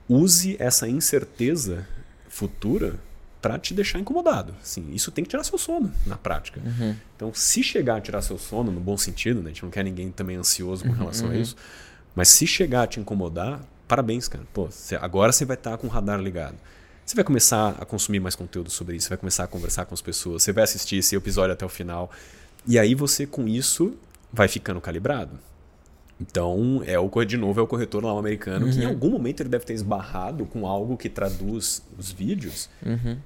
use essa incerteza futura para te deixar incomodado. Assim, isso tem que tirar seu sono na prática. Uhum. Então, se chegar a tirar seu sono, no bom sentido, né? a gente não quer ninguém também ansioso com relação a isso, mas se chegar a te incomodar, parabéns, cara. Pô, cê- agora você vai estar com o radar ligado. Você vai começar a consumir mais conteúdo sobre isso, você vai começar a conversar com as pessoas, você vai assistir esse episódio até o final. E aí você, com isso, vai ficando calibrado. Então, é o de novo, é o corretor lá o americano, que em algum momento ele deve ter esbarrado com algo que traduz os vídeos. Uhum.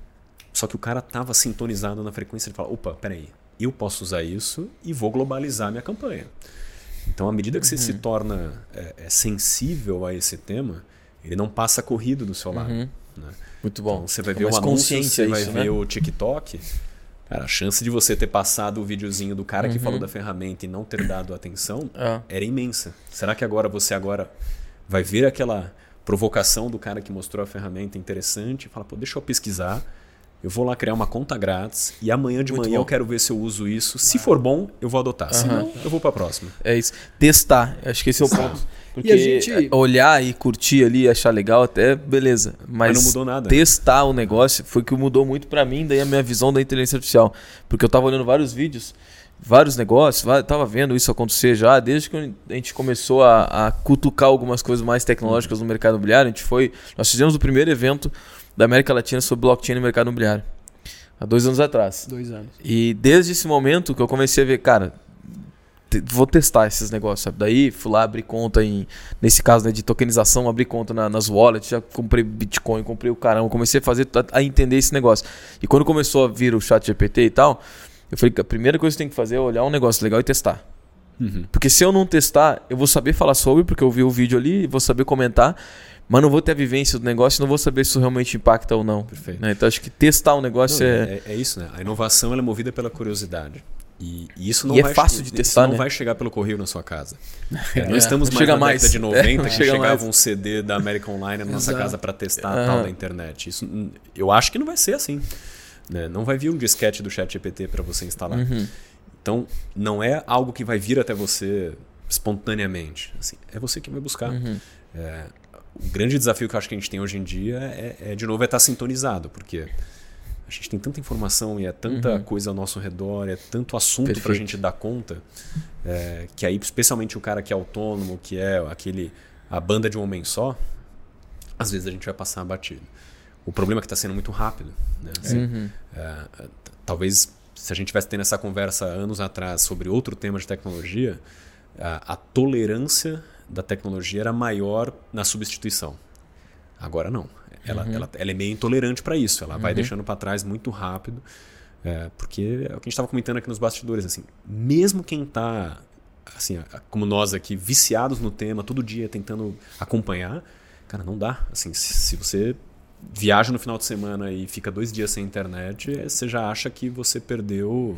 Só que o cara tava sintonizado na frequência, ele fala, opa, peraí, eu posso usar isso e vou globalizar minha campanha. Então, à medida que você se torna é, é, sensível a esse tema, ele não passa corrido do seu lado. Uhum. né? Muito bom. Então, você vai ver o mais anúncio, você vai isso, ver né? o TikTok. Cara, a chance de você ter passado o videozinho do cara que Uhum. falou da ferramenta e não ter dado atenção Ah. era imensa. Será que agora você agora vai ver aquela provocação do cara que mostrou a ferramenta interessante e fala, pô, deixa eu pesquisar, eu vou lá criar uma conta grátis e amanhã de Muito manhã bom. eu quero ver se eu uso isso. Se for bom, eu vou adotar. Se Aham. não, eu vou para próxima. É isso. Testar. Acho que esse é o ponto. Porque a gente- olhar e curtir ali, achar legal até, beleza. Mas, Mas não mudou nada. testar o negócio foi o que mudou muito pra mim, daí a minha visão da inteligência artificial. Porque eu tava olhando vários vídeos, vários negócios, va- tava vendo isso acontecer já, desde que a gente começou a, a cutucar algumas coisas mais tecnológicas no mercado imobiliário. A gente foi. Nós fizemos o primeiro evento da América Latina sobre blockchain no mercado imobiliário. Há dois anos atrás. Dois anos. E desde esse momento que eu comecei a ver, cara, vou testar esses negócios, sabe? Daí fui lá abrir conta em, nesse caso né, de tokenização, abri conta na- nas wallets, já comprei Bitcoin, comprei o caramba, comecei a fazer, a, a entender esse negócio. E quando começou a vir o chat GPT e tal, eu falei que a primeira coisa que tem que fazer é olhar um negócio legal e testar. Porque se eu não testar, eu vou saber falar sobre, porque eu vi o vídeo ali, vou saber comentar, mas não vou ter a vivência do negócio e não vou saber se isso realmente impacta ou não. Perfeito. né? Então acho que testar um negócio Não, é... é, é isso, né? A inovação é movida pela curiosidade. E, e isso não E é vai, fácil de isso testar, não né? vai chegar pelo correio na sua casa. É, Nós estamos não mais chega na mais. década de 90 É, que chega chegava mais. um CD da American Online na nossa casa para testar a tal da internet. Isso, eu acho que não vai ser assim. né? Não vai vir um disquete do chat GPT para você instalar. Uhum. Então, não é algo que vai vir até você espontaneamente. Assim, é você que vai buscar. Uhum. É, o grande desafio que eu acho que a gente tem hoje em dia é, é, de novo, é estar sintonizado, porque a gente tem tanta informação e é tanta Uhum. coisa ao nosso redor, é tanto assunto para a gente dar conta, é, que aí, especialmente o cara que é autônomo, que é aquele a banda de um homem só, às vezes a gente vai passar batido. O problema é que está sendo muito rápido. Né? Assim, Uhum. é, talvez se a gente tivesse tendo essa conversa anos atrás sobre outro tema de tecnologia, a, a tolerância da tecnologia era maior na substituição. Agora não. Ela, Uhum. ela, ela é meio intolerante para isso. Ela vai deixando para trás muito rápido. é, porque é o que a gente estava comentando aqui nos bastidores. Assim, mesmo quem está, assim, como nós aqui, viciados no tema, todo dia tentando acompanhar, cara, não dá. Assim, se, se você viaja no final de semana e fica dois dias sem internet, eh, você já acha que você perdeu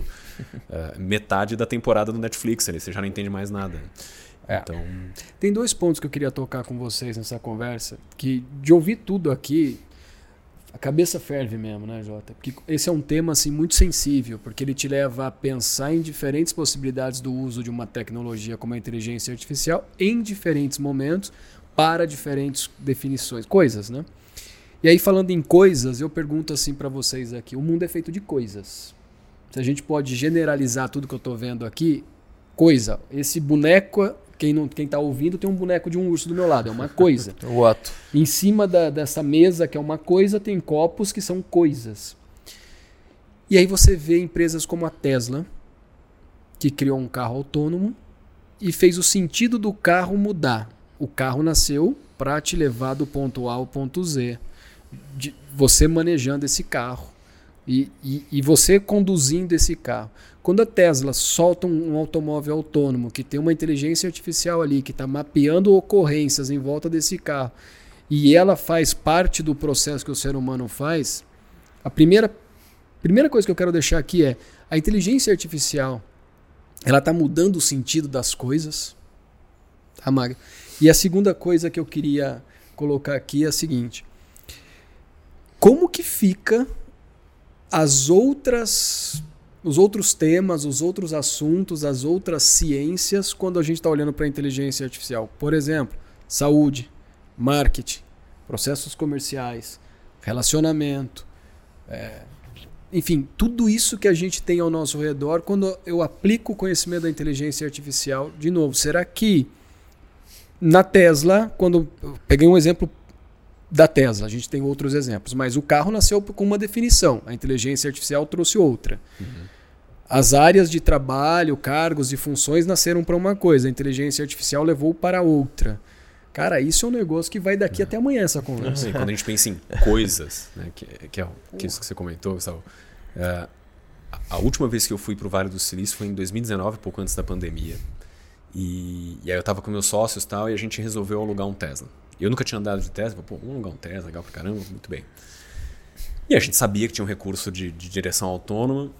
eh, metade da temporada do Netflix ali, você já não entende mais nada. É. Então, Tem dois pontos que eu queria tocar com vocês nessa conversa, que de ouvir tudo aqui, a cabeça ferve mesmo, né, Jota? Porque esse é um tema assim muito sensível, porque ele te leva a pensar em diferentes possibilidades do uso de uma tecnologia como a inteligência artificial em diferentes momentos para diferentes definições, coisas, né? E aí falando em coisas, eu pergunto assim para vocês aqui, o mundo é feito de coisas. Se a gente pode generalizar tudo que eu tô vendo aqui, coisa, esse boneco, quem não quem tá ouvindo tem um boneco de um urso do meu lado, é uma coisa. O ato. Em cima da- dessa mesa, que é uma coisa, tem copos que são coisas. E aí você vê empresas como a Tesla, que criou um carro autônomo e fez o sentido do carro mudar. O carro nasceu para te levar do ponto A ao ponto Z. De- você manejando esse carro e, e, e você conduzindo esse carro. Quando a Tesla solta um, um automóvel autônomo que tem uma inteligência artificial ali, que está mapeando ocorrências em volta desse carro, e ela faz parte do processo que o ser humano faz, a primeira, primeira coisa que eu quero deixar aqui é a inteligência artificial ela está mudando o sentido das coisas. Tá, Maga? E a segunda coisa que eu queria colocar aqui é a seguinte: como que fica as outras os outros temas, os outros assuntos, as outras ciências quando a gente está olhando para a inteligência artificial? Por exemplo, saúde, marketing, processos comerciais, relacionamento, É, enfim, tudo isso que a gente tem ao nosso redor, quando eu aplico o conhecimento da inteligência artificial, de novo, será que na Tesla, quando. Peguei um exemplo da Tesla, a gente tem outros exemplos, mas o carro nasceu com uma definição, a inteligência artificial trouxe outra. Uhum. As áreas de trabalho, cargos e funções nasceram para uma coisa, a inteligência artificial levou para outra. Cara, isso é um negócio que vai daqui uhum. até amanhã essa conversa. Sim, quando a gente pensa em coisas, né, que, que é que isso que você comentou, Gustavo, é, a última vez que eu fui para o Vale do Silício foi em 2019, pouco antes da pandemia. E, e aí eu estava com meus sócios e tal, e a gente resolveu alugar um Tesla. Eu nunca tinha andado de Tesla, pô, vamos alugar um Tesla, legal pra caramba, muito bem. E a gente sabia que tinha um recurso de, de direção autônoma.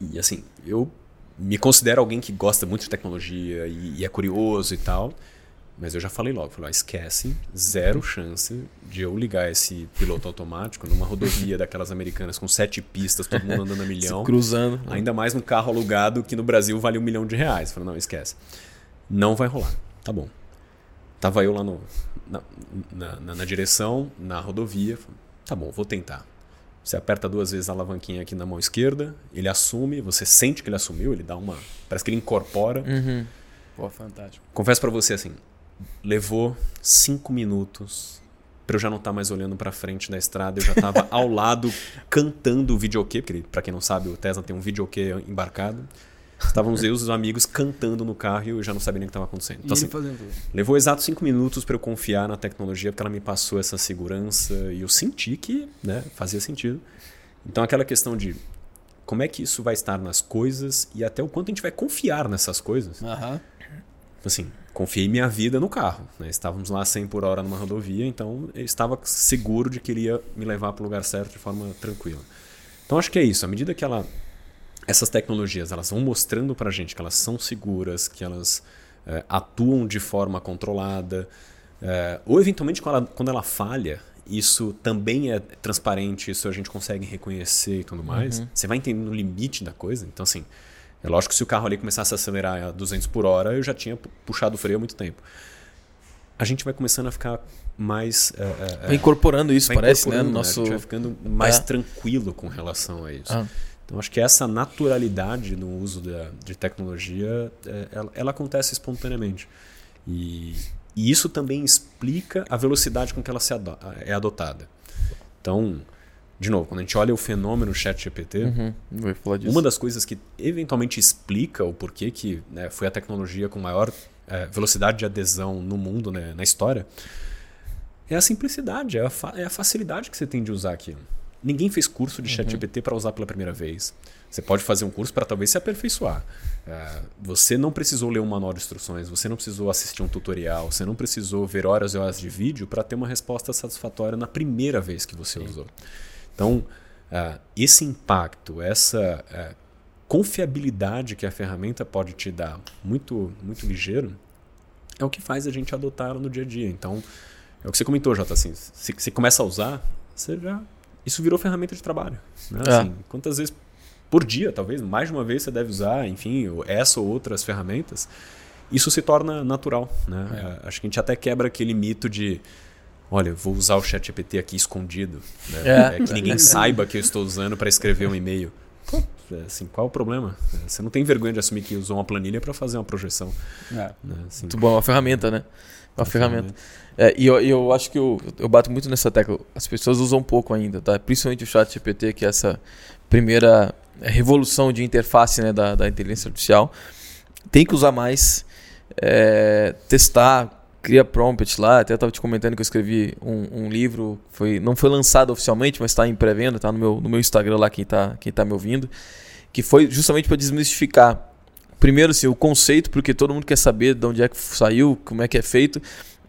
E assim, eu me considero alguém que gosta muito de tecnologia e, e é curioso e tal. Mas eu já falei logo, falei, ó, esquece, zero chance de eu ligar esse piloto automático numa rodovia daquelas americanas com sete pistas, todo mundo andando a milhão. Se cruzando. Ainda mais num carro alugado que no Brasil vale um milhão de reais. Falei, não, esquece. Não vai rolar. Tá bom. Tava eu lá no, na, na, na, na direção, na rodovia. Falei, tá bom, vou tentar. Você aperta duas vezes a alavanquinha aqui na mão esquerda, ele assume, você sente que ele assumiu, ele dá uma. Parece que ele incorpora. Uhum. Pô, fantástico. Confesso para você assim, levou cinco minutos para eu já não estar tá mais olhando para frente da estrada. Eu já estava ao lado cantando o videokê, porque para quem não sabe, o Tesla tem um videokê embarcado. Estávamos eu e os amigos cantando no carro e eu já não sabia nem o que estava acontecendo. Então, assim, levou exatos cinco minutos para eu confiar na tecnologia, porque ela me passou essa segurança e eu senti que né, fazia sentido. Então, aquela questão de como é que isso vai estar nas coisas e até o quanto a gente vai confiar nessas coisas. Uhum. Assim, confiei minha vida no carro. Né? Estávamos lá 100 por hora numa rodovia, então eu estava seguro de que ele ia me levar para o lugar certo de forma tranquila. Então acho que é isso. À medida que ela, essas tecnologias elas vão mostrando para a gente que elas são seguras, que elas é, atuam de forma controlada, é, ou eventualmente quando ela, quando ela falha, isso também é transparente, isso a gente consegue reconhecer e tudo mais. Uhum. Você vai entendendo o limite da coisa. Então, assim, é lógico que se o carro ali começasse a acelerar a 200 por hora, eu já tinha puxado o freio há muito tempo. A gente vai começando a ficar mais. É, incorporando isso, parece, né? No nosso... A gente vai ficando mais é. tranquilo com relação a isso. Ah. Então, acho que essa naturalidade no uso da, de tecnologia, é, ela, ela, acontece espontaneamente. E, e, isso também explica a velocidade com que ela se ado é adotada. Então, de novo, quando a gente olha o fenômeno ChatGPT, uhum, uma das coisas que eventualmente explica o porquê que né, foi a tecnologia com maior é, velocidade de adesão no mundo, né, na história, é a simplicidade, é a, é a, facilidade que você tem de usar aquilo. Ninguém fez curso de uhum. ChatGPT para usar pela primeira vez. Você pode fazer um curso para talvez se aperfeiçoar. É, você não precisou ler um manual de instruções, você não precisou assistir um tutorial, você não precisou ver horas e horas de vídeo para ter uma resposta satisfatória na primeira vez que você Sim. usou. Então, uh, esse impacto, essa uh, confiabilidade que a ferramenta pode te dar, muito, muito ligeiro, é o que faz a gente adotá-la no dia a dia. Então, é o que você comentou, Jota. Assim, se você começa a usar, você já. Isso virou ferramenta de trabalho. Né? É. Assim, quantas vezes por dia, talvez, mais de uma vez você deve usar, enfim, essa ou outras ferramentas. Isso se torna natural. Né? É. Acho que a gente até quebra aquele mito de olha, vou usar o chat GPT aqui escondido, né? é. é. que ninguém saiba que eu estou usando para escrever um e-mail. É, assim, qual o problema? É, você não tem vergonha de assumir que usou uma planilha para fazer uma projeção. É. Né? Assim, muito bom, é uma ferramenta, né? Uma ferramenta. É, e eu, eu acho que eu, eu bato muito nessa tecla. As pessoas usam um pouco ainda, tá? Principalmente o chat GPT, que é essa primeira revolução de interface né, da, da inteligência artificial. Tem que usar mais, é, testar, cria prompt lá. Até estava te comentando que eu escrevi um, um, livro, foi, não foi lançado oficialmente, mas está em pré-venda, está no meu, no meu Instagram lá, quem está quem tá me ouvindo. Que foi justamente para desmistificar. Primeiro, assim, o conceito, porque todo mundo quer saber de onde é que saiu, como é que é feito.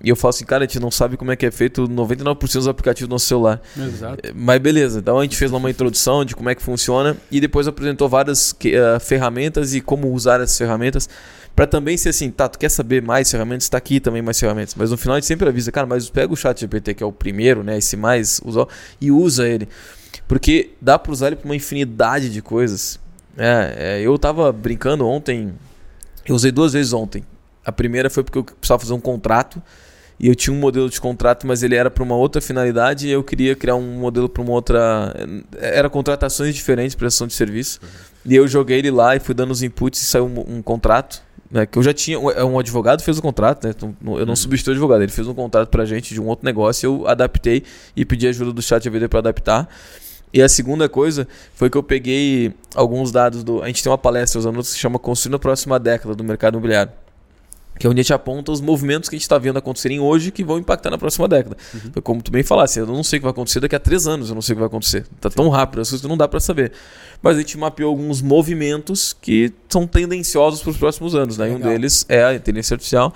E eu falo assim, cara, a gente não sabe como é que é feito 99% dos aplicativos do nosso celular. Exato. Mas beleza, então a gente fez lá uma introdução de como é que funciona e depois apresentou várias uh, ferramentas e como usar essas ferramentas para também ser assim, tá, tu quer saber mais ferramentas, está aqui também mais ferramentas. Mas no final a gente sempre avisa, cara, mas pega o chat GPT, que é o primeiro, né, esse mais usou, e usa ele. Porque dá para usar ele para uma infinidade de coisas. É, é, eu tava brincando ontem, eu usei duas vezes ontem. A primeira foi porque eu precisava fazer um contrato e eu tinha um modelo de contrato, mas ele era para uma outra finalidade e eu queria criar um modelo para uma outra. Era contratações diferentes, prestação de serviço. Uhum. E eu joguei ele lá e fui dando os inputs e saiu um, um contrato. Né, que eu já tinha. É um advogado fez o contrato, né? Então, eu não uhum. substituí o advogado, ele fez um contrato pra gente de um outro negócio, eu adaptei e pedi ajuda do chat AVD para adaptar. E a segunda coisa foi que eu peguei alguns dados do. A gente tem uma palestra usando que se chama Construindo a Próxima Década do Mercado Imobiliário. Que é onde a gente aponta os movimentos que a gente está vendo acontecerem hoje que vão impactar na próxima década. Uhum. Como tu bem falasse, eu não sei o que vai acontecer daqui a três anos, eu não sei o que vai acontecer. Tá tão rápido, as coisas que não dá para saber. Mas a gente mapeou alguns movimentos que são tendenciosos para os próximos anos. Né? E um deles é a inteligência artificial.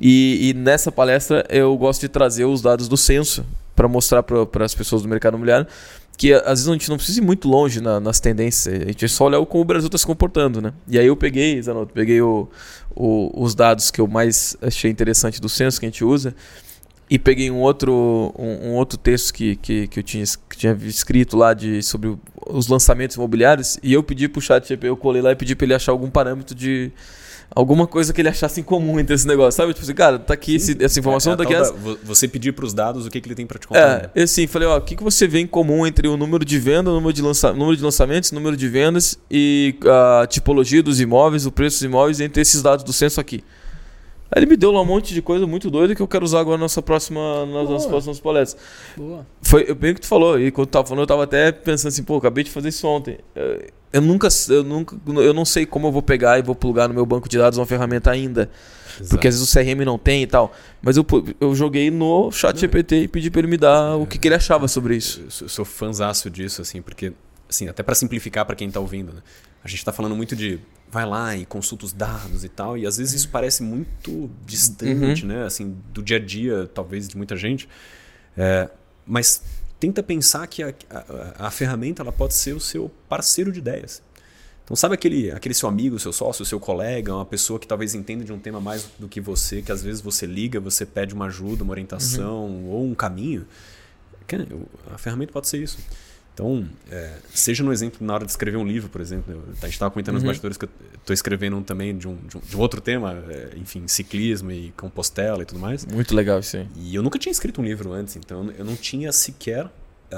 E, e, nessa palestra eu gosto de trazer os dados do censo para mostrar para as pessoas do mercado imobiliário que às vezes a gente não precisa ir muito longe na, nas tendências, a gente só olha como o Brasil está se comportando, né? E aí eu peguei, Zanotto, peguei o, o, os dados que eu mais achei interessante do censo que a gente usa e peguei um outro, um, um outro texto que, que, que, eu tinha, que tinha escrito lá de, sobre os lançamentos imobiliários e eu pedi para o chat, eu colei lá e pedi para ele achar algum parâmetro de alguma coisa que ele achasse em comum entre esse negócio, sabe? Tipo assim, cara, tá aqui esse, essa informação, é, tá aqui essa... Você pedir para os dados o que, que ele tem para te contar. É, né? eu sim, falei, ó, o que, que você vê em comum entre o número de venda, o número de, lança... número de lançamentos, número de vendas e a tipologia dos imóveis, o preço dos imóveis entre esses dados do censo aqui. Aí ele me deu lá um monte de coisa muito doida que eu quero usar agora na nossa próxima, nas nossas próximas palestras. Boa. Foi bem o que tu falou, e quando tu tava falando, eu tava até pensando assim, pô, acabei de fazer isso ontem. Eu nunca, eu nunca, eu não sei como eu vou pegar e vou plugar no meu banco de dados uma ferramenta ainda. Exato. Porque às vezes o CRM não tem e tal. Mas eu, eu joguei no chat GPT e pedi para ele me dar é, o que, que, ele achava sobre isso. Eu sou, fãzaço disso, assim, porque, assim, até para simplificar para quem está ouvindo, né? A gente está falando muito de vai lá e consulta os dados e tal, e às vezes isso parece muito distante, uhum. né? Assim, do dia a dia, talvez, de muita gente. É, mas tenta pensar que a, a, a, ferramenta ela pode ser o seu parceiro de ideias. Então, sabe aquele, aquele seu amigo, seu sócio, seu colega, uma pessoa que talvez entenda de um tema mais do que você, que às vezes você liga, você pede uma ajuda, uma orientação uhum. ou um caminho? A ferramenta pode ser isso. Então, é, seja no exemplo na hora de escrever um livro, por exemplo. Eu, a gente estava comentando uhum. nos bastidores que eu estou escrevendo um também de um, de um, de um outro tema, é, enfim, ciclismo e compostela e tudo mais. Muito legal isso aí. E eu nunca tinha escrito um livro antes, então eu não tinha sequer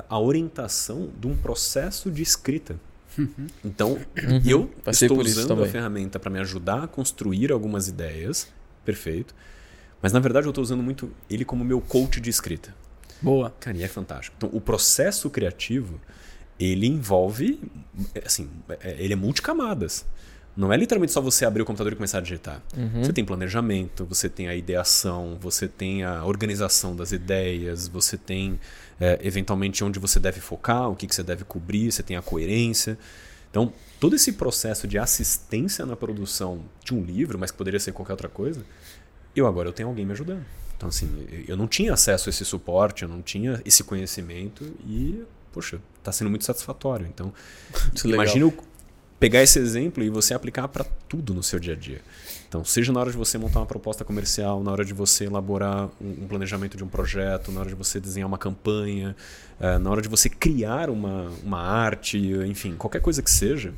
a orientação de um processo de escrita. Uhum. Então, uhum. eu Passei estou usando a ferramenta para me ajudar a construir algumas ideias, perfeito. Mas na verdade eu estou usando muito ele como meu coach de escrita. Boa. Cara, e é fantástico. Então, o processo criativo, ele envolve, assim, é, ele é multicamadas. Não é literalmente só você abrir o computador e começar a digitar. Uhum. Você tem planejamento, você tem a ideação, você tem a organização das ideias, você tem é, eventualmente onde você deve focar, o que, que você deve cobrir, você tem a coerência. Então, todo esse processo de assistência na produção de um livro, mas que poderia ser qualquer outra coisa, eu agora eu tenho alguém me ajudando. Então, assim, eu não tinha acesso a esse suporte, eu não tinha esse conhecimento e, poxa, está sendo muito satisfatório. Então, imagina pegar esse exemplo e você aplicar para tudo no seu dia a dia. Então, seja na hora de você montar uma proposta comercial, na hora de você elaborar um, um planejamento de um projeto, na hora de você desenhar uma campanha, uh, na hora de você criar uma, uma arte, enfim, qualquer coisa que seja,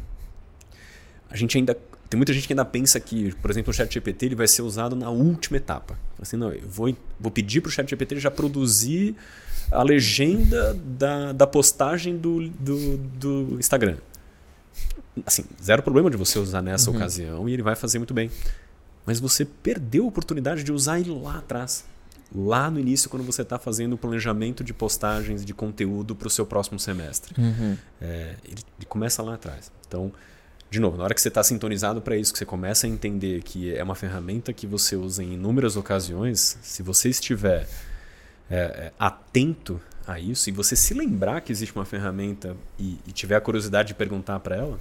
a gente ainda tem muita gente que ainda pensa que, por exemplo, o ChatGPT ele vai ser usado na última etapa. Assim, não, eu vou, vou pedir para o ChatGPT já produzir a legenda da, da postagem do, do, do Instagram. Assim, zero problema de você usar nessa uhum. ocasião e ele vai fazer muito bem. Mas você perdeu a oportunidade de usar ele lá atrás. Lá no início, quando você está fazendo o planejamento de postagens de conteúdo para o seu próximo semestre. Uhum. É, ele, ele começa lá atrás. Então, de novo, na hora que você está sintonizado para isso, que você começa a entender que é uma ferramenta que você usa em inúmeras ocasiões, se você estiver é, é, atento a isso e você se lembrar que existe uma ferramenta e, e tiver a curiosidade de perguntar para ela,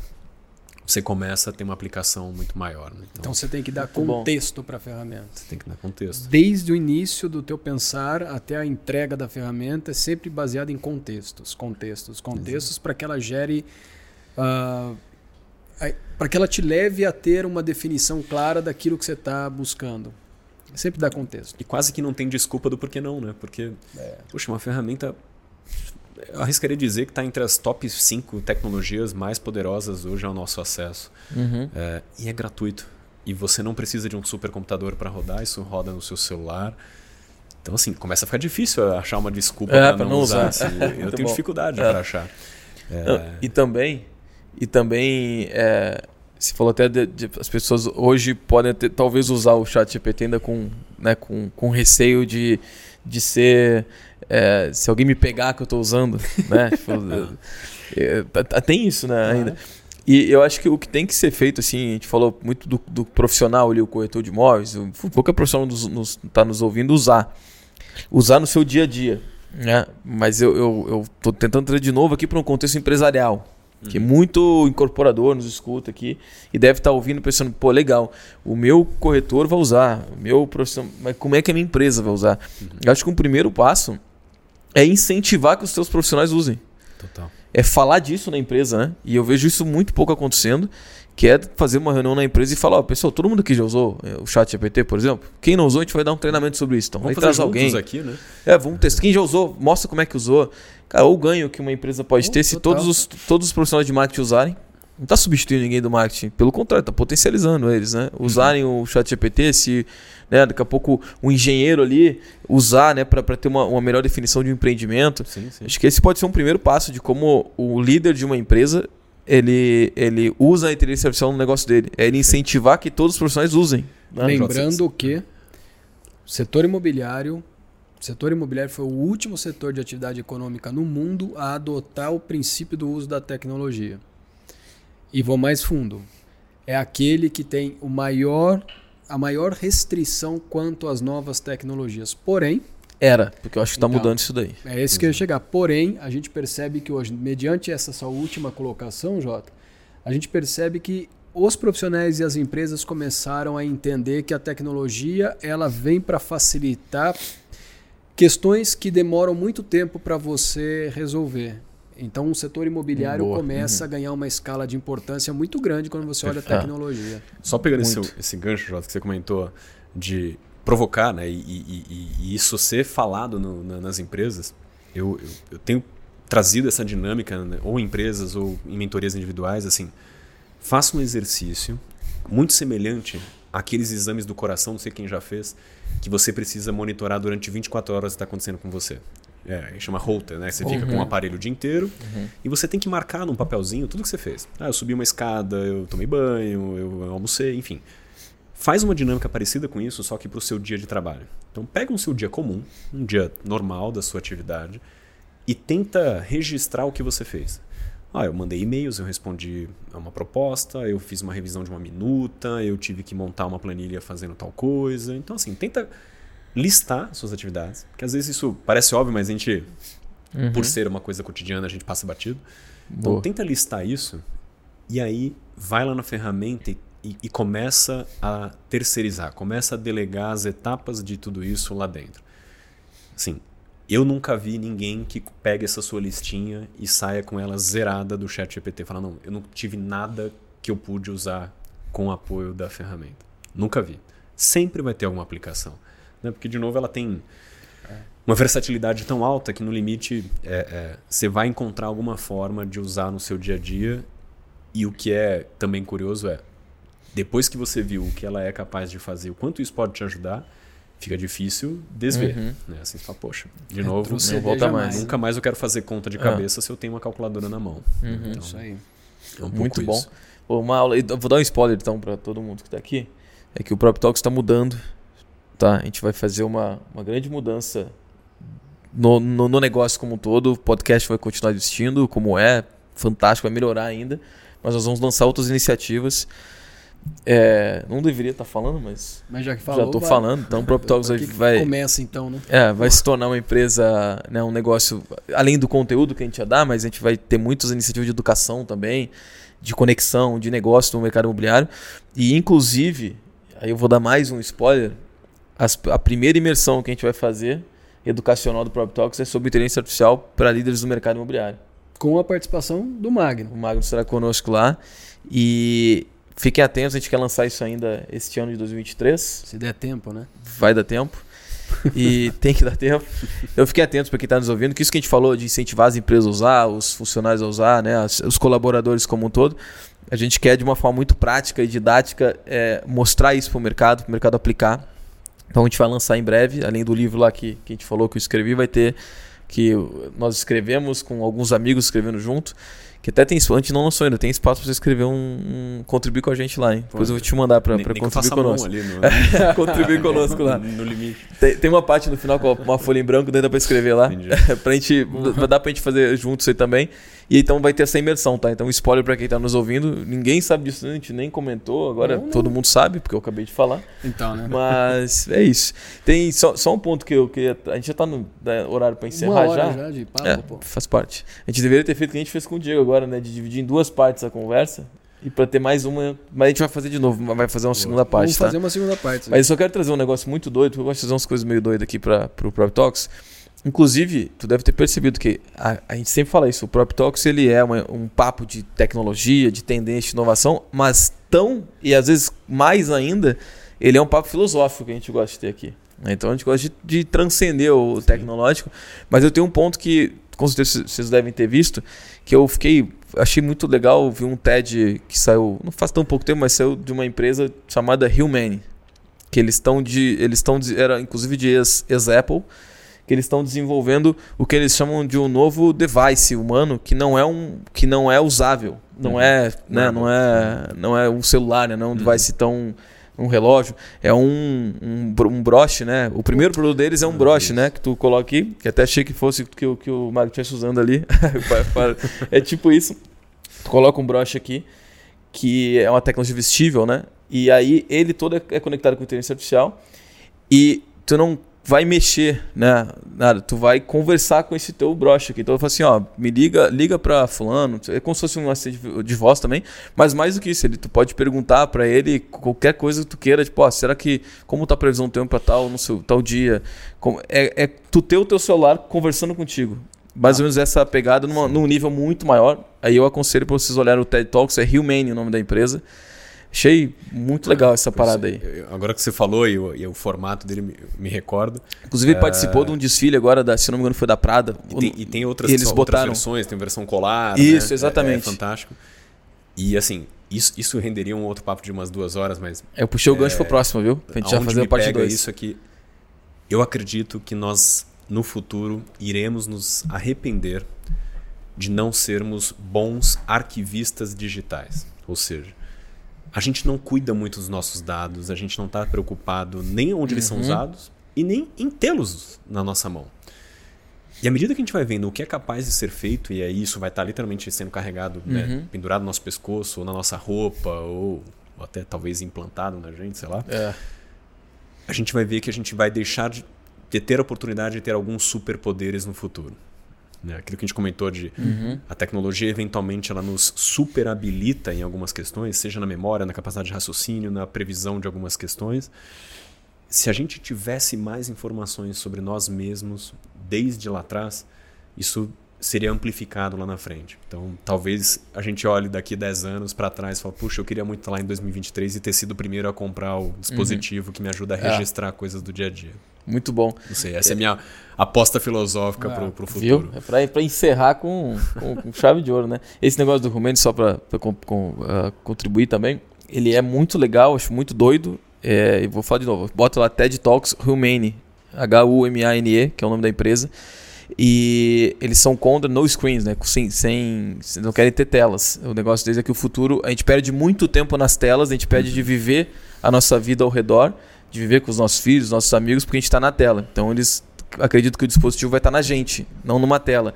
você começa a ter uma aplicação muito maior. Né? Então, então, você tem que dar contexto para a ferramenta. Você tem que dar contexto. Desde o início do teu pensar até a entrega da ferramenta é sempre baseado em contextos, contextos, contextos para que ela gere uh, para que ela te leve a ter uma definição clara daquilo que você está buscando. Sempre dá contexto. E quase que não tem desculpa do porquê não, né? Porque, é. puxa, uma ferramenta. Eu arriscaria dizer que está entre as top 5 tecnologias mais poderosas hoje ao nosso acesso. Uhum. É, e é gratuito. E você não precisa de um supercomputador para rodar, isso roda no seu celular. Então, assim, começa a ficar difícil achar uma desculpa É, para não, não usar. usar. Eu tenho bom. dificuldade É. para achar. É, Não, E também, e também é, você falou até de, de- as pessoas hoje podem ter- talvez usar o chat GPT ainda com, né, com, com receio de, de ser é, se alguém me pegar que eu estou usando, né? Tipo, é, é, tem isso, né, ainda. E eu acho que o que tem que ser feito, assim, a gente falou muito do, do profissional ali, o corretor de imóveis, qualquer profissional nos, nos, tá nos ouvindo usar. Usar no seu dia a dia. Né? Mas eu, eu, eu tentando trazer de novo aqui para um contexto empresarial. Que muito incorporador nos escuta aqui e deve estar ouvindo pensando, pô, legal, o meu corretor vai usar, o meu profissional, mas como é que a minha empresa vai usar? Eu acho que um primeiro passo é incentivar que os seus profissionais usem total. é falar disso na empresa, né? E eu vejo isso muito pouco acontecendo, que é fazer uma reunião na empresa e falar, ó, pessoal, todo mundo aqui já usou é, o chat GPT, por exemplo? Quem não usou, a gente vai dar um treinamento sobre isso. Então, Vamos aí fazer traz alguém. aqui, né? É, vamos testar. Quem já usou, mostra como é que usou. Cara, o ganho que uma empresa pode Oh, ter se total. todos os, todos os profissionais de marketing usarem. Não está substituindo ninguém do marketing, pelo contrário, está potencializando eles, né? Usarem o chat GPT, se né, daqui a pouco o engenheiro ali usar né, para ter uma, uma melhor definição de um empreendimento. Sim, sim. Acho que esse pode ser um primeiro passo de como o líder de uma empresa ele, ele usa a inteligência artificial no negócio dele. É ele incentivar que todos os profissionais usem. né? Lembrando que o setor imobiliário, o setor imobiliário foi o último setor de atividade econômica no mundo a adotar o princípio do uso da tecnologia. E vou mais fundo. É aquele que tem o maior a maior restrição quanto às novas tecnologias. Porém, Era, porque eu acho que está Então. mudando isso daí. é esse que eu ia chegar. Porém, a gente percebe que hoje, mediante essa sua última colocação, Jota, a gente percebe que os profissionais e as empresas começaram a entender que a tecnologia ela vem para facilitar questões que demoram muito tempo para você resolver. Então, o setor imobiliário Boa. começa a ganhar uma escala de importância muito grande quando você olha a tecnologia. Só pegando esse, esse gancho, Jota, que você comentou, de provocar, né? E, e- e- isso ser falado no- na- nas empresas, eu, eu, eu tenho trazido essa dinâmica, né, ou em empresas ou em mentorias individuais, assim, faça um exercício muito semelhante àqueles exames do coração, não sei quem já fez, que você precisa monitorar durante 24 horas o que está acontecendo com você. É, chama Holter, né? Você fica com um aparelho o dia inteiro e você tem que marcar num papelzinho tudo que você fez. Ah, eu subi uma escada, eu tomei banho, eu almocei, enfim. Faz uma dinâmica parecida com isso, só que para o seu dia de trabalho. Então pega um seu dia comum, um dia normal da sua atividade, e tenta registrar o que você fez. Ah, eu mandei e-mails, eu respondi a uma proposta, eu fiz uma revisão de uma minuta, eu tive que montar uma planilha fazendo tal coisa. Então, assim, tenta listar suas atividades, porque às vezes isso parece óbvio, mas a gente, por ser uma coisa cotidiana, a gente passa batido. Então Boa. tenta listar isso e aí vai lá na ferramenta e, e- e começa a terceirizar, começa a delegar as etapas de tudo isso lá dentro. Assim, eu nunca vi ninguém que pegue essa sua listinha e saia com ela zerada do chat GPT. Fala, não, eu não tive nada que eu pude usar com o apoio da ferramenta. Nunca vi. Sempre vai ter alguma aplicação. Né? Porque, de novo, ela tem uma versatilidade tão alta que no limite é, é, você vai encontrar alguma forma de usar no seu dia a dia. E o que é também curioso é, depois que você viu o que ela é capaz de fazer, o quanto isso pode te ajudar, fica difícil desver. Uhum. Né? Assim, você fala, poxa, de novo, Retroceder não volta mais. nunca mais eu quero fazer conta de Ah. cabeça se eu tenho uma calculadora na mão. Uhum. Então, Isso aí. é um Muito bom. isso. Uma aula, vou dar um spoiler então para todo mundo que está aqui. É que o Prop Talks está mudando. Tá? A gente vai fazer uma, uma grande mudança no, no, no negócio como um todo. O podcast vai continuar existindo como é. Fantástico, vai melhorar ainda. Mas nós vamos lançar outras iniciativas. É, não deveria estar falando, mas Mas já que falou, já estou vai. falando. Então o Prop Talks vai, Começa então, né? é, vai se tornar uma empresa, né, um negócio, além do conteúdo que a gente já dá, mas a gente vai ter muitas iniciativas de educação também, de conexão, de negócio no mercado imobiliário. E, inclusive, aí eu vou dar mais um spoiler, as- a primeira imersão que a gente vai fazer, educacional do Prop Talks, é sobre inteligência artificial para líderes do mercado imobiliário. Com a participação do Magno. O Magno estará conosco lá. E fiquem atentos, a gente quer lançar isso ainda este ano de 2023 Se der tempo, né? vai dar tempo. E tem que dar tempo. Eu fiquei atento para quem está nos ouvindo, que isso que a gente falou de incentivar as empresas a usar, os funcionários a usar, né, os colaboradores como um todo. A gente quer, de uma forma muito prática e didática, é, mostrar isso para o mercado, para o mercado aplicar. Então a gente vai lançar em breve, além do livro lá que, que a gente falou que eu escrevi, vai ter que nós escrevemos com alguns amigos escrevendo junto. Que até tem espaço, a gente não lançou ainda, tem espaço pra você escrever um, um contribuir com a gente lá, hein? Depois eu vou te mandar pra, pra contribuir conosco. Ali no... contribuir conosco lá. No limite. Tem, tem, uma parte no final com uma folha em branco, daí dá pra escrever lá. pra gente, dá pra gente fazer junto isso aí também. E então vai ter essa imersão, tá? Então, spoiler para quem tá nos ouvindo, ninguém sabe disso, a gente nem comentou, agora não, não. todo mundo sabe, porque eu acabei de falar. Então, né? Mas é isso. Tem só, só um ponto que eu queria. A gente já tá no né, horário para encerrar Uma hora já. já de papo, é, pô. Faz parte. A gente deveria ter feito o que a gente fez com o Diego agora, né? De dividir em duas partes a conversa. E para ter mais uma. Mas a gente vai fazer de novo, vai fazer uma segunda parte. Vamos tá? fazer uma segunda parte. Mas eu só quero trazer um negócio muito doido, porque eu gosto de fazer umas coisas meio doidas aqui para o Pro Talks. Inclusive, tu deve ter percebido que a, a gente sempre fala isso, o Prop Talks ele é uma, um papo de tecnologia, de tendência, de inovação, mas tão, e às vezes mais ainda, ele é um papo filosófico que a gente gosta de ter aqui. Então a gente gosta de, de transcender o Sim. tecnológico, mas eu tenho um ponto que com certeza vocês devem ter visto, que eu fiquei, achei muito legal, vi um TED que saiu, não faz tão pouco tempo, mas saiu de uma empresa chamada Humane, que eles estão de, eles estão, era inclusive de ex-Apple, ex que eles estão desenvolvendo o que eles chamam de um novo device humano que não é um que não é usável, não uhum. é, né, não é, não é um celular, né, não é um uhum. device tão um relógio, é um, um, um, broche, né? O primeiro produto deles é um broche, né? Que tu coloca aqui, que até achei que fosse que, o que o Mago estivesse usando ali. é tipo isso. Tu coloca um broche aqui, que é uma tecnologia vestível, né? E aí ele todo é conectado com inteligência artificial. E tu não vai mexer, né? Nada, tu vai conversar com esse teu broche aqui. Então eu falo assim, ó, me liga, liga para fulano, é como se fosse um assistente de voz também, mas mais do que isso, ele tu pode perguntar para ele qualquer coisa que tu queira, tipo, ó, será que como tá a previsão do tempo para tal, no seu tal dia? Como, é, é tu ter o teu celular conversando contigo. Mais ah. ou menos essa pegada numa, num nível muito maior. Aí eu aconselho para vocês olharem o TED Talks, é Humane o nome da empresa. Achei muito legal essa parada aí. Agora que você falou e o, e o formato dele me, me recordo. Inclusive é... participou de um desfile agora, da, se não me engano foi da Prada. E tem, e tem outras, e eles botaram... versões, tem versão colada. Isso, né? exatamente. É, é, fantástico. E assim, isso, isso renderia um outro papo de umas duas horas, mas... Eu puxei o gancho é, pro próximo, viu? Pra gente já fazer a parte 2. isso aqui, eu acredito que nós, no futuro, iremos nos arrepender de não sermos bons arquivistas digitais. Ou seja, a gente não cuida muito dos nossos dados, a gente não está preocupado nem onde uhum. eles são uhum. usados e nem em tê-los na nossa mão. E à medida que a gente vai vendo o que é capaz de ser feito, e aí isso vai estar tá literalmente sendo carregado, né, uhum. né, pendurado no nosso pescoço, ou na nossa roupa, ou, ou, até talvez implantado na gente, sei lá, é. a gente vai ver que a gente vai deixar de, de ter a oportunidade de ter alguns superpoderes no futuro. Né? Aquilo que a gente comentou de uhum. a tecnologia eventualmente ela nos superabilita em algumas questões, seja na memória, na capacidade de raciocínio, na previsão de algumas questões. Se a gente tivesse mais informações sobre nós mesmos desde lá atrás, isso seria amplificado lá na frente. Então, talvez a gente olhe daqui 10 anos para trás e fale, puxa, eu queria muito estar lá em 2023 e ter sido o primeiro a comprar o dispositivo uhum. que me ajuda a registrar é. coisas do dia a dia. Muito bom. Não sei, essa é a minha aposta filosófica ah, para o futuro. Viu? É para encerrar com, com, com, chave de ouro, né? Esse negócio do Rumene, só para uh, contribuir também, ele é muito legal, acho muito doido. É, vou falar de novo, bota lá TED Talks Humane, H-U-M-A-N-E, que é o nome da empresa. E eles são contra no screens, né? Sem, sem, não querem ter telas. O negócio deles é que o futuro, a gente perde muito tempo nas telas, a gente perde de viver a nossa vida ao redor de viver com os nossos filhos, nossos amigos, porque a gente está na tela. Então eles acreditam que o dispositivo vai estar tá na gente, não numa tela.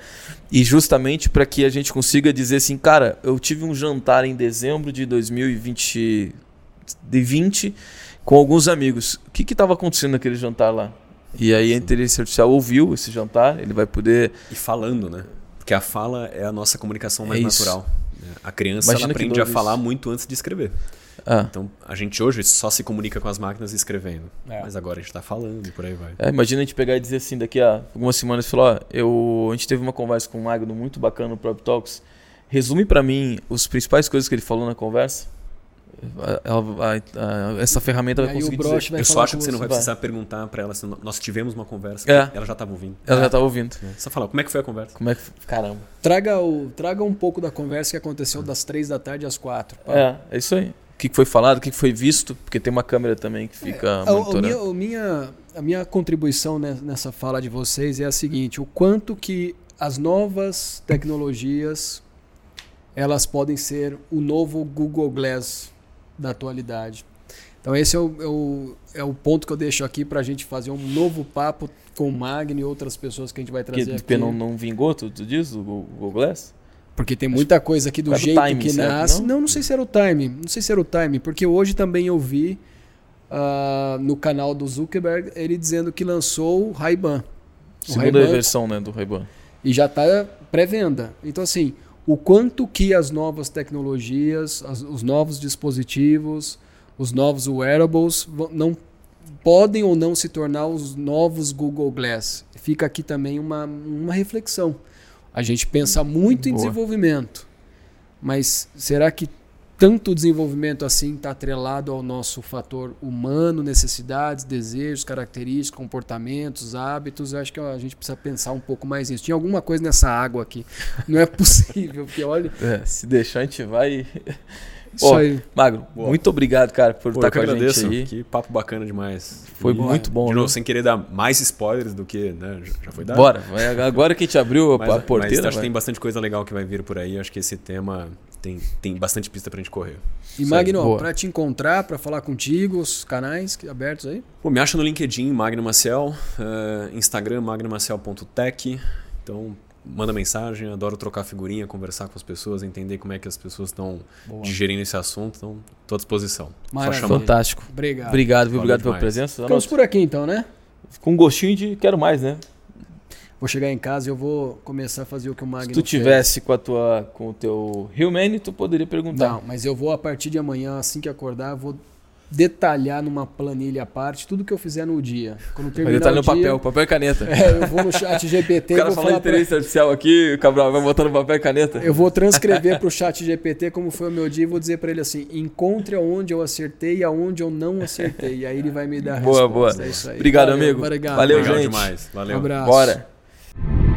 E justamente para que a gente consiga dizer assim, cara, eu tive um jantar em dezembro de 2020 de 20 com alguns amigos. O que estava acontecendo naquele jantar lá? E aí a inteligência artificial ouviu esse jantar, ele vai poder. E falando, né? Porque a fala é a nossa comunicação mais é natural. A criança ela aprende a falar muito antes de escrever. Ah. Então, a gente hoje só se comunica com as máquinas escrevendo. É. Mas agora a gente está falando e por aí vai. É, imagina a gente pegar e dizer assim, daqui a algumas semanas, falar, ó, eu, a gente teve uma conversa com o Magno muito bacana no Prop Talks. Resume para mim as principais coisas que ele falou na conversa. A, a, a, essa ferramenta vai conseguir dizer. Eu só acho que você não vai precisar vai. perguntar para ela se nós tivemos uma conversa. É. Ela já estava ouvindo. Ela é. já estava ouvindo. É. Só falar, como é que foi a conversa? Como é que Caramba. Traga, o, traga um pouco da conversa que aconteceu das três da tarde às quatro. É, é isso aí. Que foi falado, o que foi visto, porque tem uma câmera também que fica é, monitorando. A, a, minha, a minha contribuição nessa fala de vocês é a seguinte: o quanto que as novas tecnologias elas podem ser o novo Google Glass da atualidade. Então esse é o, é o, é o ponto que eu deixo aqui para a gente fazer um novo papo com o Magno e outras pessoas que a gente vai trazer que, aqui. Porque não, não vingou, tu, tu diz, o Google Glass? Porque tem muita coisa aqui do jeito time, que nasce. Não? não? não, sei se era o time. Não sei se era o time, porque hoje também eu vi uh, no canal do Zuckerberg ele dizendo que lançou o Ray-Ban. Segunda versão né, do Ray-Ban. E já está pré-venda. Então, assim, o quanto que as novas tecnologias, as, os novos dispositivos, os novos wearables não podem ou não se tornar os novos Google Glass. Fica aqui também uma, uma reflexão. A gente pensa muito em Boa. desenvolvimento, mas será que tanto desenvolvimento assim está atrelado ao nosso fator humano, necessidades, desejos, características, comportamentos, hábitos? Eu acho que a gente precisa pensar um pouco mais nisso. Tinha alguma coisa nessa água aqui. Não é possível, porque olha. É, se deixar, a gente vai. Isso aí. Magro, Boa. muito obrigado, cara, por Pô, estar com a agradeço. gente aí. Que papo bacana demais. Foi e, muito bom. De novo, né? sem querer dar mais spoilers do que né, já foi dado. Bora, agora que a gente abriu mas, a porteira. Mas acho que tem bastante coisa legal que vai vir por aí. Acho que esse tema tem, tem bastante pista pra gente correr. E Magno, para te encontrar, para falar contigo, os canais abertos aí? Pô, me acha no LinkedIn, Magno Maciel, uh, Instagram, magnomaciel.tech. Então, manda mensagem, adoro trocar figurinha, conversar com as pessoas, entender como é que as pessoas estão digerindo esse assunto. Então, estou à disposição. Maravilha. Fantástico. Obrigado. Obrigado, viu? Obrigado pela presença. Ficamos por aqui então, né? Com gostinho de quero mais, né? Vou chegar em casa e eu vou começar a fazer o que o Magno Se tu tivesse fez. com a tua com o teu Hillman, tu poderia perguntar. Não, mas eu vou a partir de amanhã, assim que acordar, vou detalhar numa planilha à parte tudo que eu fizer no dia. Quando terminar detalhar no dia, papel, papel e caneta. É, eu vou no chat GPT o cara fala de inteligência pra... artificial aqui, o Cabral vai botando papel e caneta. Eu vou transcrever para o chat GPT como foi o meu dia e vou dizer para ele assim: encontre aonde eu acertei e aonde eu não acertei. E aí ele vai me dar a boa, resposta. Boa, boa. É Obrigado, Valeu, amigo. Obrigado. Valeu, Legal gente. demais. Valeu. Um abraço. Bora.